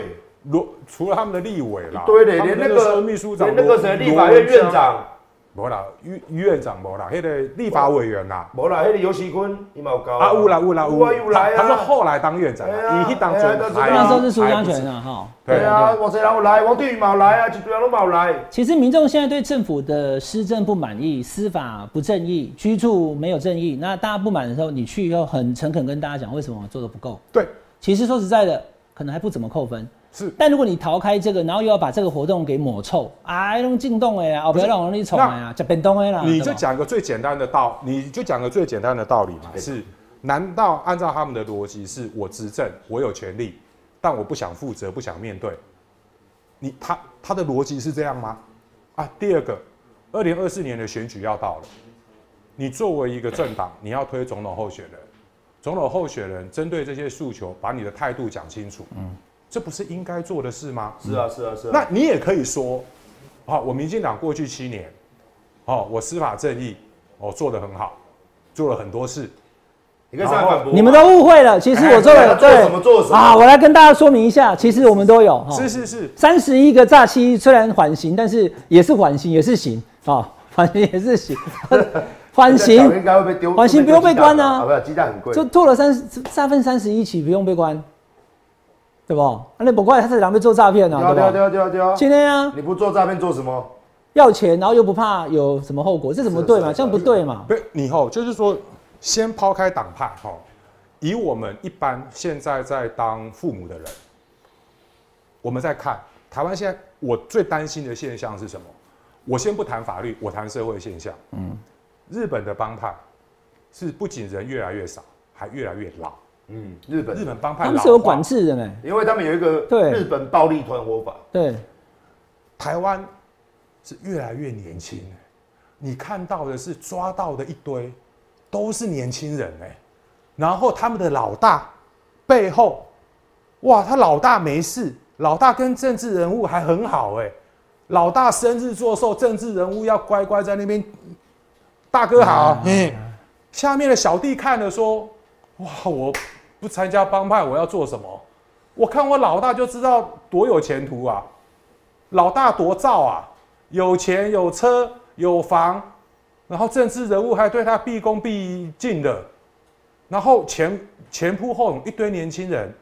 罗除了他们的立委啦，一堆的，连那时候个秘书长连那个谁罗立法院院，长，没啦，院院长无啦，那个立法委员啦，无啦，那个尤喜坤，你冇高啊，有啦有啦有啊有来啊，他是后来当院长哎呀啊，以去当哎呀准都知道那时候是苏还不家权啊，哈。对对啊，我谁人有来？王定宇冇来啊，一堆人都冇来。其实民众现在对政府的施政不满意，司法不正义，居住没有正义，那大家不满的时候，你去以后很诚恳跟大家讲为什么我做的不够。对，其实说实在的，可能还不怎么扣分。是但如果你逃开这个，然后又要把这个活动给抹臭，啊，用进洞哎呀，哦，不要让我你宠哎呀，这变动哎啦。你就讲个最简单的道，你就讲个最简单的道理嘛，是？难道按照他们的逻辑，是我执政，我有权利，但我不想负责，不想面对？你他他的逻辑是这样吗？啊，第二个，二零二四年的选举要到了，你作为一个政党，你要推总统候选人，总统候选人针对这些诉求，把你的态度讲清楚，嗯，这不是应该做的事吗？是啊是啊是啊。那你也可以说，好、我民进党过去七年，哦，我司法正义，哦，做得很好，做了很多事，你可以上来反驳。你们都误会了，其实我做了哎做什么做什么啊，我来跟大家说明一下，其实我们都有哈。是是是，三十一个诈欺虽然缓刑，但是也是缓刑，也是刑啊，缓刑也是刑，缓刑应该会被丢，缓刑不用被关啊啊，不好鸡蛋很贵。就做了三十三分三十一起，不用被关，对对不？啊，那不怪他是两被做诈骗对啊，对对啊对啊对啊对啊！今天啊，你不做诈骗做什么？要钱，然后又不怕有什么后果，这怎么对嘛？这样不对嘛？不，你后就是说，先抛开党派哈，以我们一般现在在当父母的人，我们在看台湾现在，我最担心的现象是什么？我先不谈法律，我谈社会现象。嗯，日本的帮派是不仅人越来越少，还越来越老。嗯，日本。日本帮派他们是有管制的呢。因为他们有一个对。日本暴力团伙法，对，台湾是越来越年轻，你看到的是抓到的一堆都是年轻人哎，然后他们的老大背后，哇，他老大没事，老大跟政治人物还很好哎，老大生日做寿，政治人物要乖乖在那边，大哥好，嗯，下面的小弟看了说，哇，我不参加帮派，我要做什么？我看我老大就知道多有前途啊。老大多造啊，有钱有车有房，然后政治人物还对他毕恭毕敬的，然后前前仆后拥一堆年轻人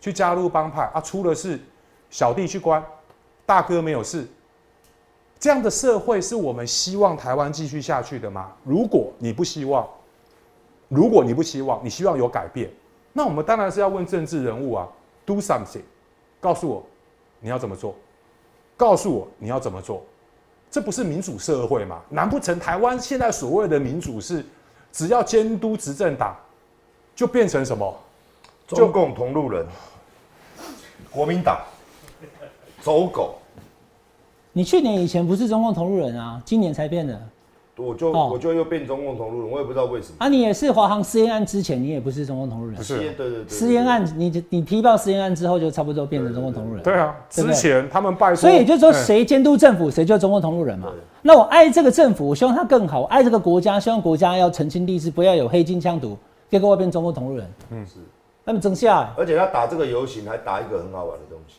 去加入帮派啊，出了事小弟去关，大哥没有事。这样的社会是我们希望台湾继续下去的吗？如果你不希望，如果你不希望，你希望有改变，那我们当然是要问政治人物啊，do something，告诉我你要怎么做。告诉我你要怎么做，这不是民主社会吗？难不成台湾现在所谓的民主是，只要监督执政党，就变成什么？中共同路人，国民党，走狗，你去年以前不是中共同路人啊，今年才变的。我就、哦我就又变中共同路人，我也不知道为什么。啊，你也是华航私烟案之前，你也不是中共同路人。不是对对对对，私烟案，你你提报私烟案之后，就差不多变成中共同路人。对啊，之前他们拜托，所以也就是说，嗯谁监督政府，谁就中共同路人嘛。那我爱这个政府，我希望它更好；我爱这个国家，希望国家要澄清历史，不要有黑金枪毒，结果我变中共同路人。嗯，是，那么整下来，而且他打这个游行还打一个很好玩的东西，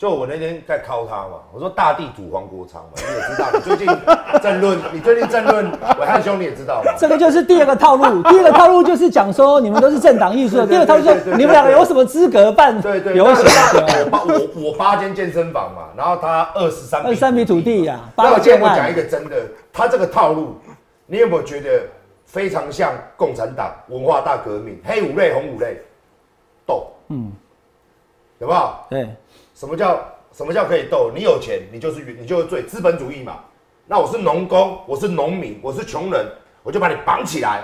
就我那天在敲他嘛，我说大地主黄国昌嘛，你也知道，你最近 争论，你最近争论伟汉兄你也知道嘛，这个就是第二个套路。第二个套路就是讲说你们都是政党艺术的。第二个套路就是你们两个有什么资格办对对，游行？我八我我八间健身房嘛，然后他二十三二三米土地呀那八个建案我今天我讲一个真的，他这个套路，你有没有觉得非常像共产党文化大革命，黑五类红五类斗，嗯，有没有？对，什么叫什么叫可以斗？你有钱，你就是你就是最，资本主义嘛。那我是农工，我是农民，我是穷人，我就把你绑起来，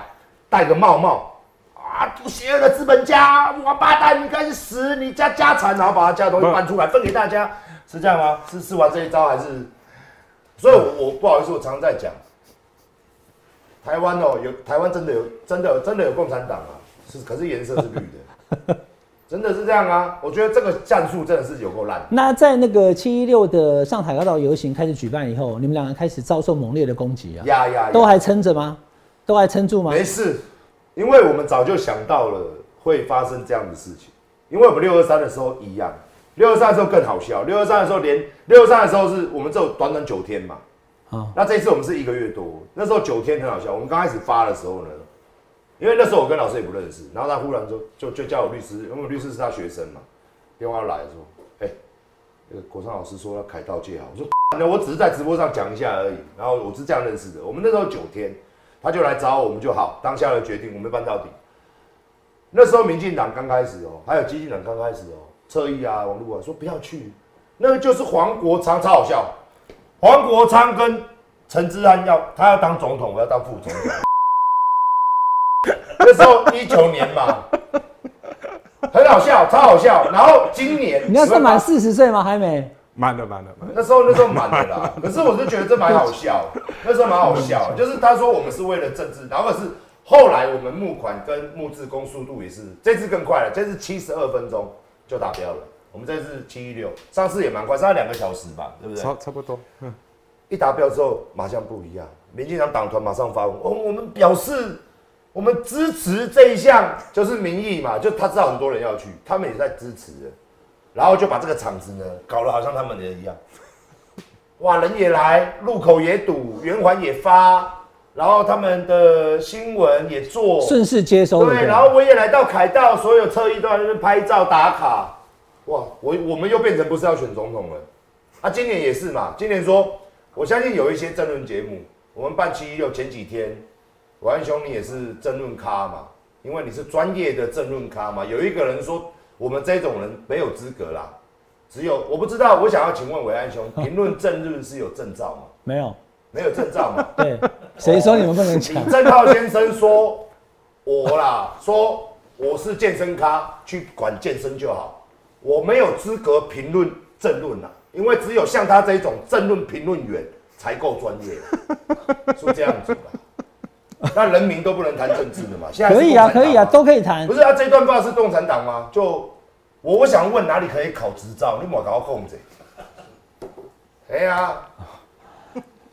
戴个帽帽啊，邪恶的资本家，王八蛋，你该死，你家家产，然后把他家的东西搬出来分给大家，是这样吗？是试完这一招还是？所以我，我不好意思，我常常在讲，台湾哦，有台湾真的有真的有真的有共产党啊，是可是颜色是绿的，真的是这样啊。我觉得这个战术真的是有够烂。那在那个七一六的上海高岛游行开始举办以后，你们两个开始遭受猛烈的攻击啊，呀呀，都还撑着吗？都还撑住吗？没事，因为我们早就想到了会发生这样的事情，因为我们六二三的时候一样，六二三的时候更好笑，六二三的时候连六二三的时候是我们只有短短九天嘛，啊，那这一次我们是一个月多，那时候九天很好笑。我们刚开始发的时候呢，因为那时候我跟老师也不认识，然后他忽然说就就叫我律师，因为律师是他学生嘛，电话来说，哎、那个国昌老师说要凯道借好，我说 那我只是在直播上讲一下而已，然后我是这样认识的。我们那时候九天，他就来找我们就好，当下的决定我们办到底。那时候民进党刚开始哦，还有基进党刚开始哦，侧翼啊、网络啊说不要去，那个就是黄国昌，超好笑。黄国昌跟陈志安要他要当总统，我要当副总统。那时候一九年嘛，很好笑，超好笑。然后今年你要是满四十岁吗？还没。满了满了满了，那时候那时候满了啦，可是我就觉得这蛮好笑，那时候蛮好笑，就是他说我们是为了政治，然后是后来我们募款跟募资工速度也是，这次更快了，这次七十二分钟就达标了，我们这次七一六，上次也蛮快，上次两个小时吧，对不对？差差不多，嗯，一达标之后马上不一样，民进党党团马上发文，我我们表示我们支持这一项，就是民意嘛，就他知道很多人要去，他们也在支持，然后就把这个场子呢搞得好像他们的一样，哇，人也来，路口也堵，圆环也发，然后他们的新闻也做，顺势接收的。对，然后我也来到凯道，所有侧翼都在那边拍照打卡，哇，我我们又变成不是要选总统了，啊，今年也是嘛，今年说，我相信有一些争论节目，我们办七一六前几天，王安兄你也是政论咖嘛，因为你是专业的政论咖嘛，有一个人说我们这种人没有资格啦，只有我不知道，我想要请问伟安兄，评论政论是有证照吗？没有，没有证照嘛？对，谁说你们不能讲？李正浩先生说，我啦，说我是健身咖，去管健身就好，我没有资格评论政论啦，因为只有像他这种政论评论员才够专业，是这样子吧？那人民都不能谈政治的嘛？现在可以啊，可以啊，都可以谈不。是啊，这段话是共产党吗？就我我想问哪里可以考执照？你莫搞我控制。哎呀，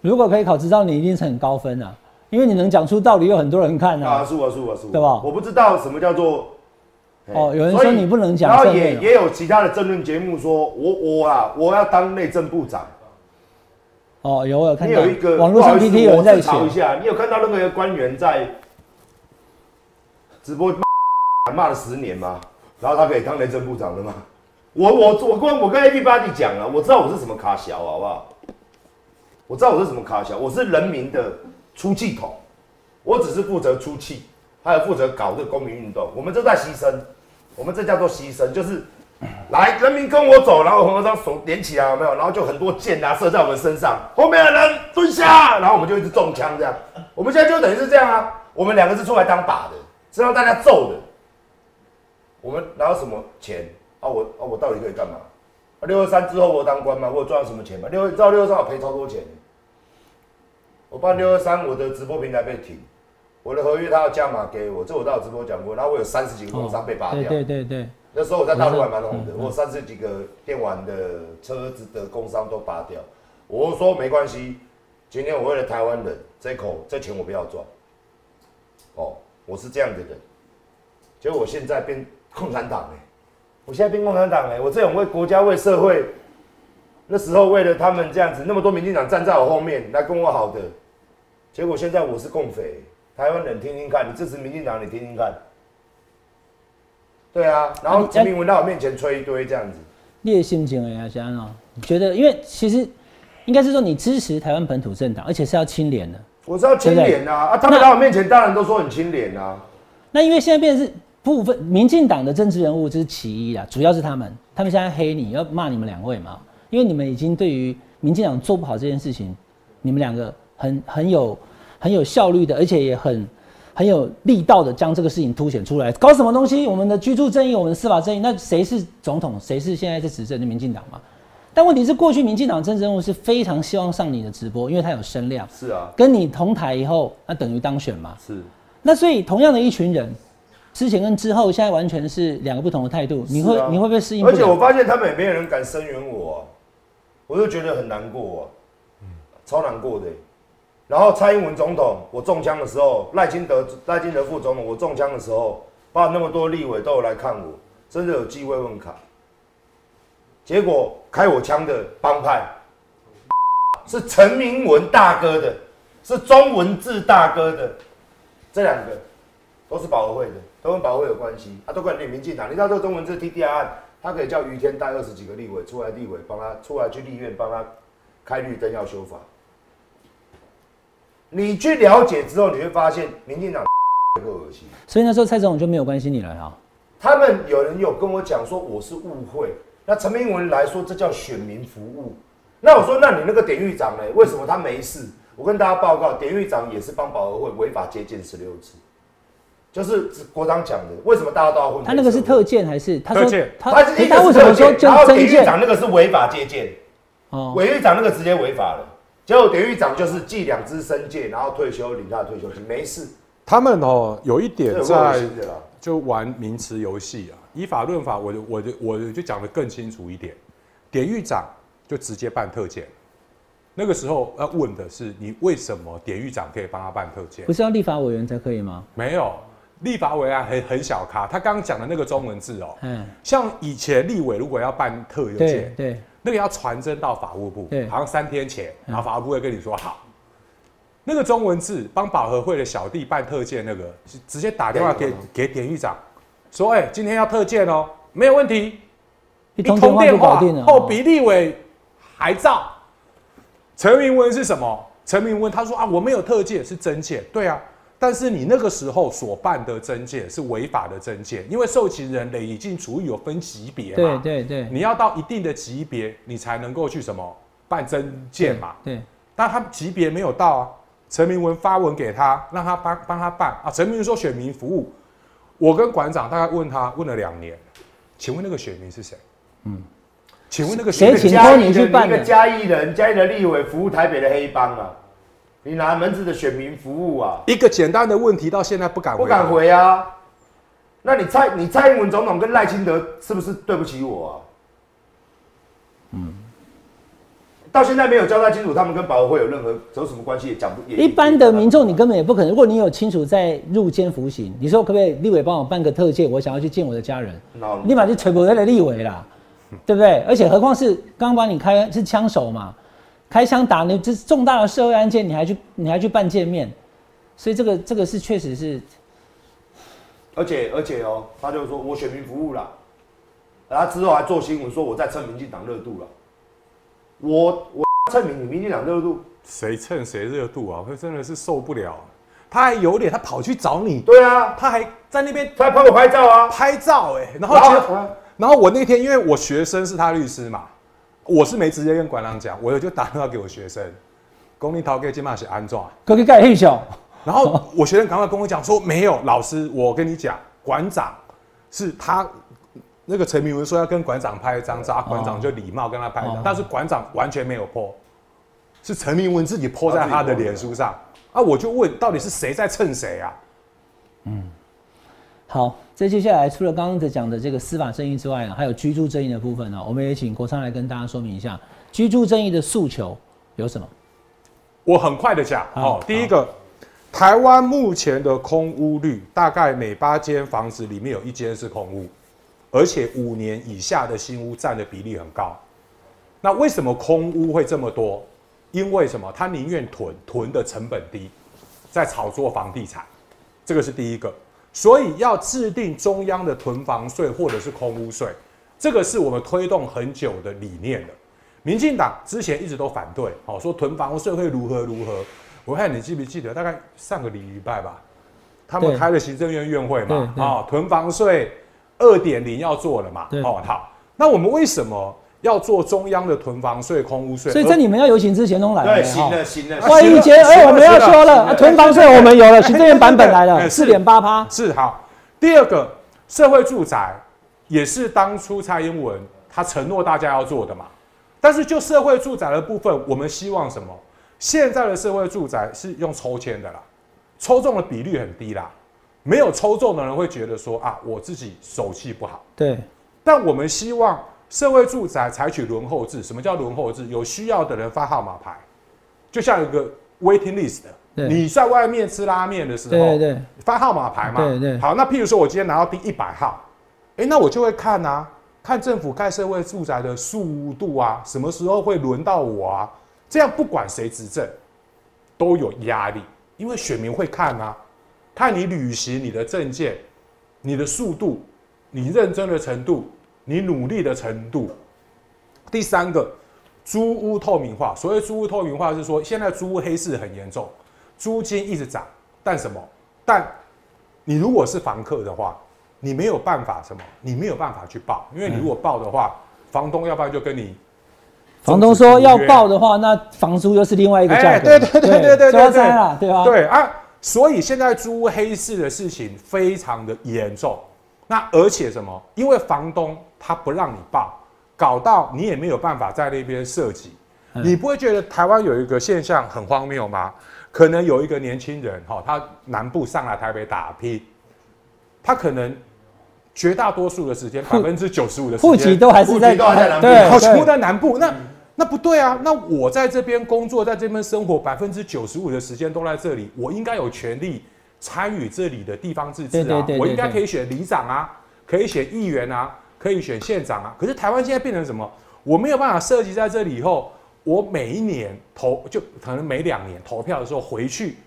如果可以考执照，你一定是很高分啊，因为你能讲出道理，有很多人看啊，啊。是我是我是我，对吧我不知道什么叫做。哦有人说你不能讲然后也也有其他的政论节目说，我我啊，我要当内政部长。哦，有我有看到你有一个，网络上 PT 有人在我自嘲一，下，你有看到任何一个官员在直播 骂了十年吗？然后他可以当内政部长了吗？我我我跟我跟 A B 八 D 讲了，我知道我是什么卡小，好不好？我知道我是什么卡小，我是人民的出气筒，我只是负责出气，还有负责搞这个公民运动，我们都在牺牲，我们这叫做牺牲，就是来人民跟我走，然后红和尚手连起来有没有？然后就很多箭啊射在我们身上，后面的人蹲下，然后我们就一直中枪这样。我们现在就等于是这样啊，我们两个是出来当靶的，是让大家揍的。我们拿到什么钱啊？我啊我到底可以干嘛？啊六二三之后我有当官吗？我有赚到什么钱吗？六知道六二三我赔超多钱，我办六二三我的直播平台被停，我的合约他要加码给我，这我都有直播讲过。然后我有三十几个工商被拔掉。哦对对对对，那时候我在大陆还蛮红的，我三十几个电玩的车子的工商都拔掉。我说没关系，今天我为了台湾人，这口这钱我不要赚。哦，我是这样的人。结果我现在变共产党哎、我现在变共产党哎、我这种为国家为社会，那时候为了他们这样子，那么多民进党站在我后面来跟我好的，结果现在我是共匪，台湾人听听看，你支持民进党，你听听看。对啊，然后陈明文到我面前吹一堆这样子，你的心情哎，小安哦，你觉得，因为其实应该是说你支持台湾本土政党，而且是要清廉的。我是要清廉啊啊！他们在我面前当然都说很清廉啊，那因为现在变成是部分民进党的政治人物，这是其一啦，主要是他们，他们现在黑你，要骂你们两位嘛，因为你们已经对于民进党做不好这件事情，你们两个很很有很有效率的，而且也很很有力道的将这个事情凸显出来。搞什么东西？我们的居住正义，我们的司法正义，那谁是总统？谁是现在在执政的民进党嘛？但问题是，过去民进党政治人物是非常希望上你的直播，因为他有声量，是啊，跟你同台以后，那等于当选嘛。是那所以同样的一群人，之前跟之后现在完全是两个不同的态度，你会、啊你会不会适应不而且我？发现他们也没有人敢声援我、啊，我就觉得很难过啊，超难过的欸、然后蔡英文总统，我中枪的时候，赖清德赖清德副总统，我中枪的时候，把那么多立委都有来看我，甚至有寄慰问卡。结果开我枪的帮派 是陈明文大哥的，是中文志大哥的，这两个都是保和会的，都跟保和会有关系，啊，都跟你民进党。你知道这个中文志 TDR 案，他可以叫于天带二十几个立委出来，立委帮他出来去立院帮他开绿灯要修法。你去了解之后，你会发现民进党 够恶心。所以那时候蔡总统就没有关心你了哈。他们有人有跟我讲说我是误会，那陈明文来说这叫选民服务。那我说，那你那个典狱长呢？为什么他没事？我跟大家报告，典狱长也是帮保和会违法接见十六次，就是国长讲的。为什么大家都要混？他那个是特，件还是他说他他是一个他为什么说然后典狱？长那个是违法接见，哦，典狱长那个直接违法了。结果典狱长就是寄两支申诫，然后退休领他的退休金，没事，他们哦有一点在。就玩名词游戏啊，以法论法，我就我就我就讲的更清楚一点，典狱长就直接办特件，那个时候要问的是你为什么典狱长可以帮他办特件不？是要立法委员才可以吗？没有，立法委员很很小咖，他刚刚讲的那个中文字哦，嗯，像以前立委如果要办特对件，对，那个要传真到法务部，好像三天前，然后法务部会跟你说好。那个中文字帮保和会的小弟办特件，那个是直接打电话给给典狱长，说：“哎、今天要特件哦，没有问题。”一通电话。后比立委还照。陈明文是什么？陈明文他说啊，我没有特件，是真件。对啊，但是你那个时候所办的真件是违法的真件，因为受刑人累已经处于有分级别嘛。对对对。你要到一定的级别，你才能够去什么办真件嘛。对。但他级别没有到啊。陈明文发文给他，让他帮帮他办啊。陈明文说选民服务，我跟馆长大概问他问了两年，请问那个选民是谁？嗯。请问那个谁请托你去办一个嘉义人，嘉义的立委服务台北的黑帮啊？你拿门子的选民服务啊？一个简单的问题到现在不敢回不敢回啊？那你蔡你蔡英文总统跟赖清德是不是对不起我啊？嗯，到现在没有交代清楚，他们跟保和会有任何有什么关系？也讲不。一般的民众你根本也不可能。如果你有清楚在入监服刑，你说可不可以立委帮我办个特戒？我想要去见我的家人，立马就锤不在的立委啦。对不对？而且何况是刚把你开是枪手嘛，开枪打你，这是重大的社会案件，你还去你还去办见面，所以这个这个是确实是，而且而且哦，他就说我选民服务了，然后之后还做新闻说我在蹭民进党热度了，我我蹭民民进党热度，谁蹭谁热度啊？我真的是受不了，他还有脸，他跑去找你，对啊，他还在那边他还帮我拍照啊，拍照哎，然后觉得。然后我那天因为我学生是他律师嘛，我是没直接跟馆长讲，我就打电话给我学生，公立陶给金马写安装，可以盖黑小。然后我学生赶快跟我讲说，没有老师，我跟你讲，馆长是他那个陈明文说要跟馆长拍一张照，馆长就礼貌跟他拍一张，但是馆长完全没有泼，是陈明文自己泼在他的脸书上啊，我就问到底是谁在蹭谁啊？嗯。好，在接下来除了刚刚的讲的这个司法争议之外呢，还有居住争议的部分呢，我们也请国昌来跟大家说明一下居住争议的诉求有什么。我很快的讲哦，第一个，台湾目前的空屋率大概每八间房子里面有一间是空屋，而且五年以下的新屋占的比例很高。那为什么空屋会这么多？因为什么？他宁愿囤，囤的成本低，在炒作房地产，这个是第一个。所以要制定中央的囤房税或者是空屋税，这个是我们推动很久的理念了。民进党之前一直都反对，好说囤房税会如何如何。我看你记不记得，大概上个礼拜吧，他们开了行政院院会嘛，啊，囤房税二点零要做了嘛，哦，好，那我们为什么？要做中央的囤房税、空屋税，所以在你们要游行之前都来了。对，行了，行了。万一节，哎，我们要说了，囤房税我们有了，行政院版本来了，四点八趴。是好。第二个，社会住宅也是当初蔡英文他承诺大家要做的嘛。但是就社会住宅的部分，我们希望什么？现在的社会住宅是用抽签的啦，抽中的比率很低啦。没有抽中的人会觉得说啊，我自己手气不好。对。但我们希望。社会住宅采取轮候制，什么叫轮候制？有需要的人发号码牌，就像一个 waiting list 的。你在外面吃拉面的时候，发号码牌嘛。对对。好，那譬如说我今天拿到第一百号，哎，那我就会看啊，看政府盖社会住宅的速度啊，什么时候会轮到我啊？这样不管谁执政，都有压力，因为选民会看啊，看你履行你的证件，你的速度，你认真的程度。你努力的程度。第三个，租屋透明化。所谓租屋透明化，是说现在租屋黑市很严重，租金一直涨。但什么？但你如果是房客的话，你没有办法什么？你没有办法去报，因为你如果报的话，房东要不然就跟你，房东说要报的话，那房租又是另外一个价格。对对对对对对对，对吧？对啊，所以现在租屋黑市的事情非常的严重。那而且什么？因为房东。他不让你报，搞到你也没有办法在那边设计。你不会觉得台湾有一个现象很荒谬吗？可能有一个年轻人哈，他南部上来台北打拼，他可能绝大多数的时间，百分之九十五的户籍都还是在南部，好全部在南部。那那不对啊！那我在这边工作，在这边生活，百分之九十五的时间都在这里，我应该有权利参与这里的地方自治啊！我应该可以选里长啊，可以选议员啊。可以选县长啊，可是台湾现在变成什么？我没有办法设计在这里以后，我每一年投就可能每两年投票的时候回去，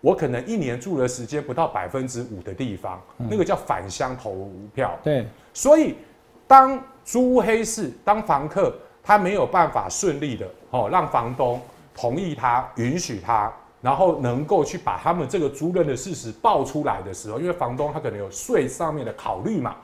我可能一年住的时间不到百分之五的地方，那个叫返乡投票。对，所以当租屋黑市，当房客他没有办法顺利的哦，让房东同意他、允许他，然后能够去把他们这个租赁的事实爆出来的时候，因为房东他可能有税上面的考虑嘛，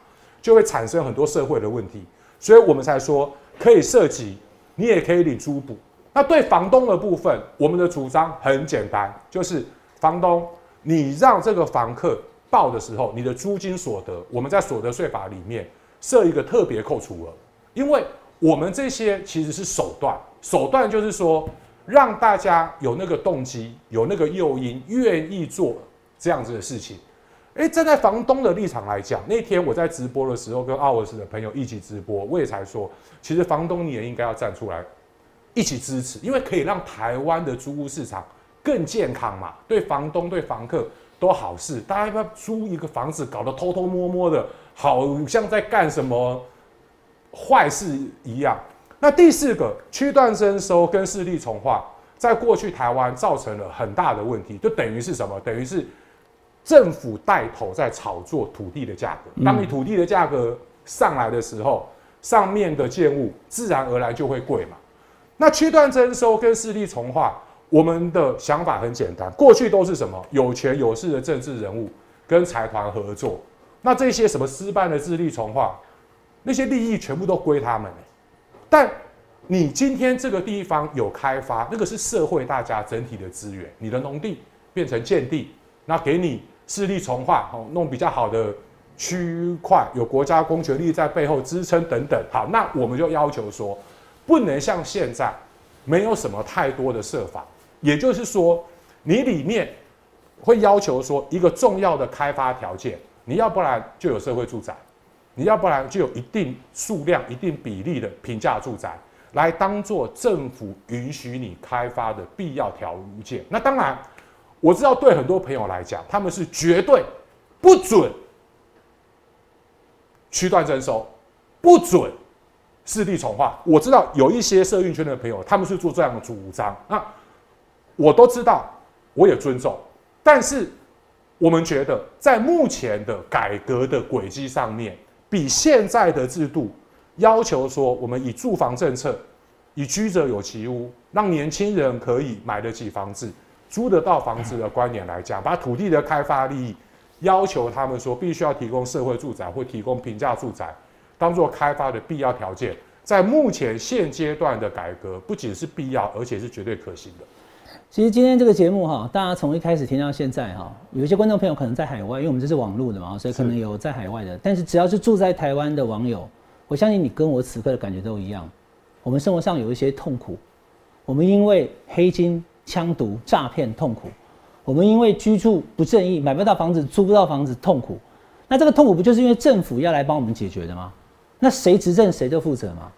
就会产生很多社会的问题，所以我们才说可以涉及，你也可以领租补。那对房东的部分，我们的主张很简单，就是房东你让这个房客报的时候，你的租金所得，我们在所得税法里面设一个特别扣除额，因为我们这些其实是手段，手段就是说让大家有那个动机，有那个诱因，愿意做这样子的事情。诶，站在房东的立场来讲，那天我在直播的时候，跟奥尔斯的朋友一起直播，我也才说，其实房东你也应该要站出来。一起支持，因为可以让台湾的租屋市场更健康嘛，对房东、对房客都好事。大家不要租一个房子搞得偷偷摸摸的，好像在干什么坏事一样。那第四个区段征收跟势力重化，在过去台湾造成了很大的问题，就等于是什么？等于是政府带头在炒作土地的价格。当你土地的价格上来的时候，上面的建物自然而然就会贵嘛。那区段征收跟势力重化，我们的想法很简单，过去都是什么有权有势的政治人物跟财团合作，那这些什么失败的势力重化，那些利益全部都归他们。但你今天这个地方有开发，那个是社会大家整体的资源，你的农地变成建地，那给你势力重化，哦，弄比较好的区块，有国家公权力在背后支撑等等，好，那我们就要求说。不能像现在，没有什么太多的设法，也就是说，你里面会要求说一个重要的开发条件，你要不然就有社会住宅，你要不然就有一定数量、一定比例的平价住宅，来当做政府允许你开发的必要条件。那当然，我知道对很多朋友来讲，他们是绝对不准区段征收，不准。势力重化，我知道有一些社运圈的朋友，他们是做这样的主张，那我都知道，我也尊重。但是我们觉得，在目前的改革的轨迹上面，比现在的制度要求说，我们以住房政策，以居者有其屋，让年轻人可以买得起房子、租得到房子的观点来讲，把土地的开发利益要求他们说，必须要提供社会住宅或提供平价住宅。当做开发的必要条件，在目前现阶段的改革不仅是必要，而且是绝对可行的。其实今天这个节目哈，大家从一开始听到现在哈，有一些观众朋友可能在海外，因为我们这是网络的嘛，所以可能有在海外的。但是只要是住在台湾的网友，我相信你跟我此刻的感觉都一样。我们生活上有一些痛苦，我们因为黑金、枪毒、诈骗痛苦，我们因为居住不正义，买不到房子、租不到房子痛苦。那这个痛苦不就是因为政府要来帮我们解决的吗？那谁执政谁就负责嘛。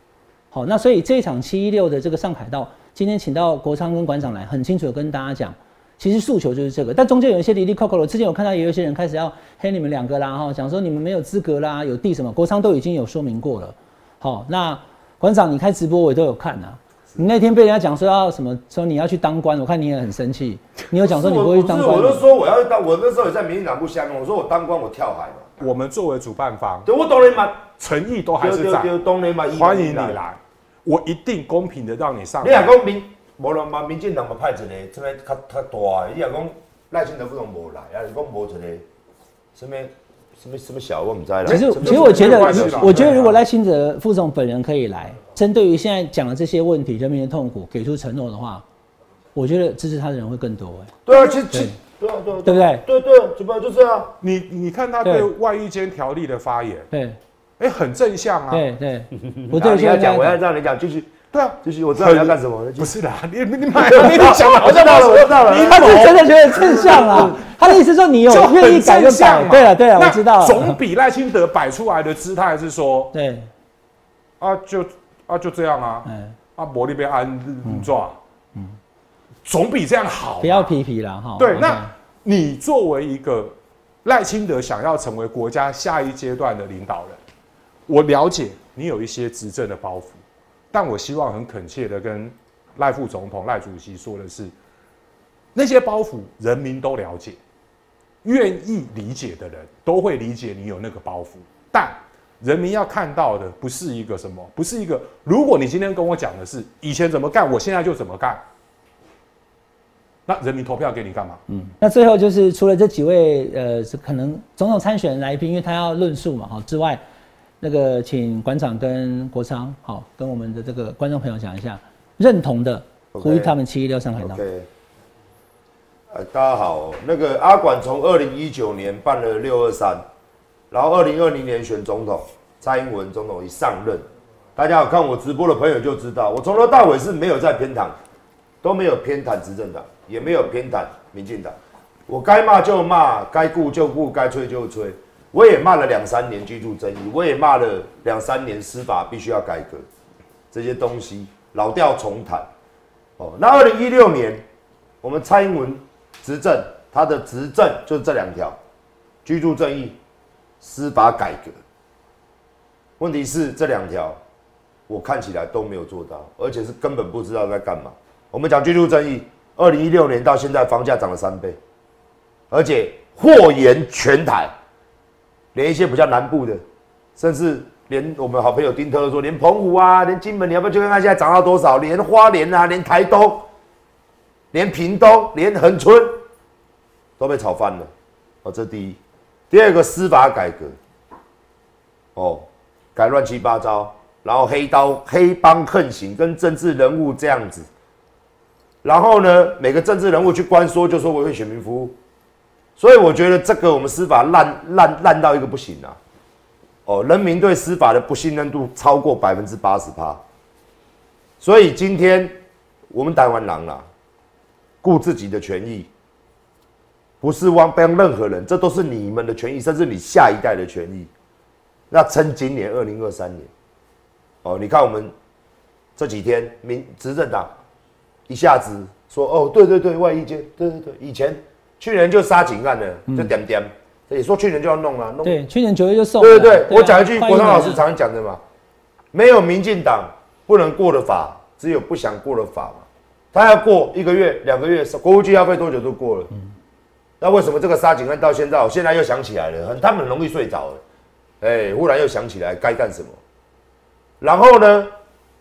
好，那所以这一场七一六的这个上海道，今天请到国昌跟馆长来，很清楚的跟大家讲，其实诉求就是这个。但中间有一些离离扣扣的，之前我看到也有一些人开始要黑你们两个啦，哈，讲说你们没有资格啦，有地什么，国昌都已经有说明过了。好，那馆长你开直播我也都有看啊。你那天被人家讲说要什么，说你要去当官，我看你也很生气。你有讲说你不会去当官？我都说我要当，我那时候也在民进党不相我说我当官我跳海嘛。我们作为主办方，对我当然嘛，诚意都还是在，欢迎你来，我一定公平的让你上。你若讲民，无论嘛，民进党嘛派一个，这边较较大，你若讲赖清德副总无来，还是讲无一个，什么什么什么小，我唔知啦。其实其实我觉得，我觉得如果赖清德副总本人可以来，针对于现在讲的这些问题，人民的痛苦，给出承诺的话，我觉得支持他的人会更多。哎，对啊，其实。对啊，对，对不对？对对，怎么就这样？你你看他对外遇间条例的发言，对，哎，很正向啊。对对，我对你要讲，我要让你讲，继续。对啊，继续，我知道你要干什么。不是的，你你 你讲了，我知道了，我知道了。他是真的觉得正向啊，他的意思说你有愿意改就改。对了对了，我知道。总比赖清德摆出来的姿态是说，对，啊就啊就这样啊，啊伯利被安抓，嗯，总比这样好。不要皮皮了哈。对，那。你作为一个赖清德想要成为国家下一阶段的领导人，我了解你有一些执政的包袱，但我希望很恳切的跟赖副总统、赖主席说的是，那些包袱人民都了解，愿意理解的人都会理解你有那个包袱，但人民要看到的不是一个什么，不是一个。如果你今天跟我讲的是以前怎么干，我现在就怎么干，那人民投票给你干嘛？嗯，那最后就是除了这几位呃，可能总统参选来宾，因为他要论述嘛，哈之外，那个请馆长跟国昌好跟我们的这个观众朋友讲一下，认同的呼吁他们七一六上海道。OK，呃，大家好，那个阿管从二零一九年办了六二三，然后二零二零年选总统，蔡英文总统一上任，大家有看我直播的朋友就知道，我从头到尾是没有在偏袒，都没有偏袒执政党，也没有偏袒民进党，我该骂就骂，该顾就顾，该吹就吹。我也骂了两三年居住争议，我也骂了两三年司法必须要改革，这些东西老调重弹。哦，那二零一六年我们蔡英文执政，他的执政就是这两条：居住正义、司法改革。问题是这两条，我看起来都没有做到，而且是根本不知道在干嘛。我们讲居住正义，二零一六年到现在房价涨了三倍，而且货延全台，连一些比较南部的，甚至连我们好朋友丁特都说，连澎湖啊，连金门，你要不要去看看现在涨到多少？连花莲啊，连台东，连屏东，连恒春都被炒翻了。哦，这第一。第二个司法改革，哦，改乱七八糟，然后黑刀黑帮横行，跟政治人物这样子。然后呢，每个政治人物去关说，就说我为选民服务。所以我觉得这个我们司法烂烂烂到一个不行啊！哦，人民对司法的不信任度超过百分之八十趴。所以今天我们台湾人啊，顾自己的权益，不是帮帮任何人，这都是你们的权益，甚至你下一代的权益。那趁今年二零二三年，哦，你看我们这几天民执政党一下子说，哦，对对对，外衣间，对对对，以前去年就杀警案了，就点点，也说去年就要弄了，弄对，去年九月就送了。对对对，啊我讲一句快国昌老师年了常讲的嘛，没有民进党不能过的法，只有不想过的法嘛。他要过一个月、两个月，国务机要费多久都过了。那为什么这个杀警案到现在，我现在又想起来了？很，他们很容易睡着了，哎，忽然又想起来该干什么。然后呢，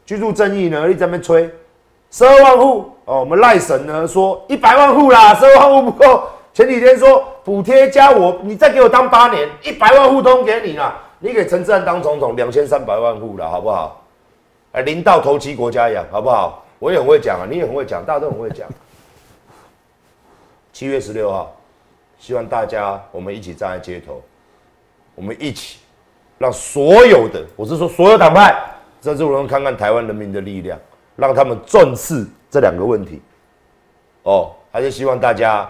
居住正义呢，一直在那边吹，十二万户哦，我们赖神呢说一百万户啦，十二万户不够。前几天说补贴加我，你再给我当八年，一百万户通给你啦。你给陈志安当总统，两千三百万户了，好不好？哎，零到头七国家养，好不好？我也很会讲啊，你也很会讲，大家都很会讲。七月十六号，希望大家我们一起站在街头，我们一起让所有的，我是说所有党派，甚至我们看看台湾人民的力量，让他们重视这两个问题。哦，还是希望大家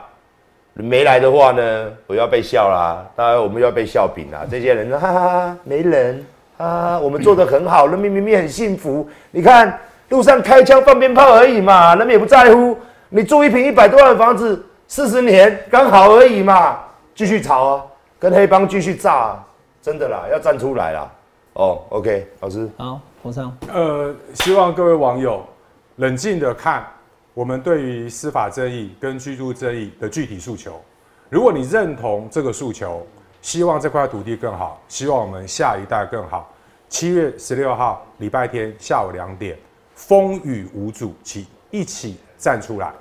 没来的话呢，我要被笑啦，当然我们要被笑柄啦。这些人，哈哈哈，没人啊，我们做的很好，人民明明很幸福。你看路上开枪放鞭炮而已嘛，人们也不在乎。你住一平一百多万的房子，四十年刚好而已嘛，继续吵啊，跟黑帮继续炸、啊，真的啦，要站出来啦。哦，OK，老师，好，国昌。呃，希望各位网友冷静的看我们对于司法正义跟居住正义的具体诉求。如果你认同这个诉求，希望这块土地更好，希望我们下一代更好。七月十六号礼拜天下午两点，风雨无阻，起一起站出来。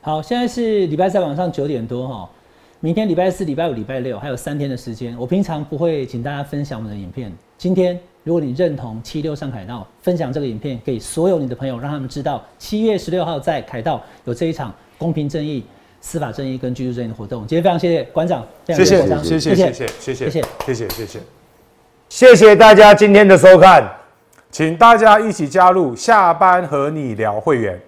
好，现在是礼拜三晚上九点多哈，明天礼拜四、礼拜五、礼拜六还有三天的时间。我平常不会请大家分享我们的影片，今天如果你认同七六上凯道，分享这个影片给所有你的朋友，让他们知道七月十六号在凯道有这一场公平正义、司法正义跟居住正义的活动。今天非常谢谢馆长，非常谢谢，国昌谢谢，谢谢，谢谢，谢谢谢谢，谢谢。谢谢大家今天的收看。请大家一起加入下班和你聊会员。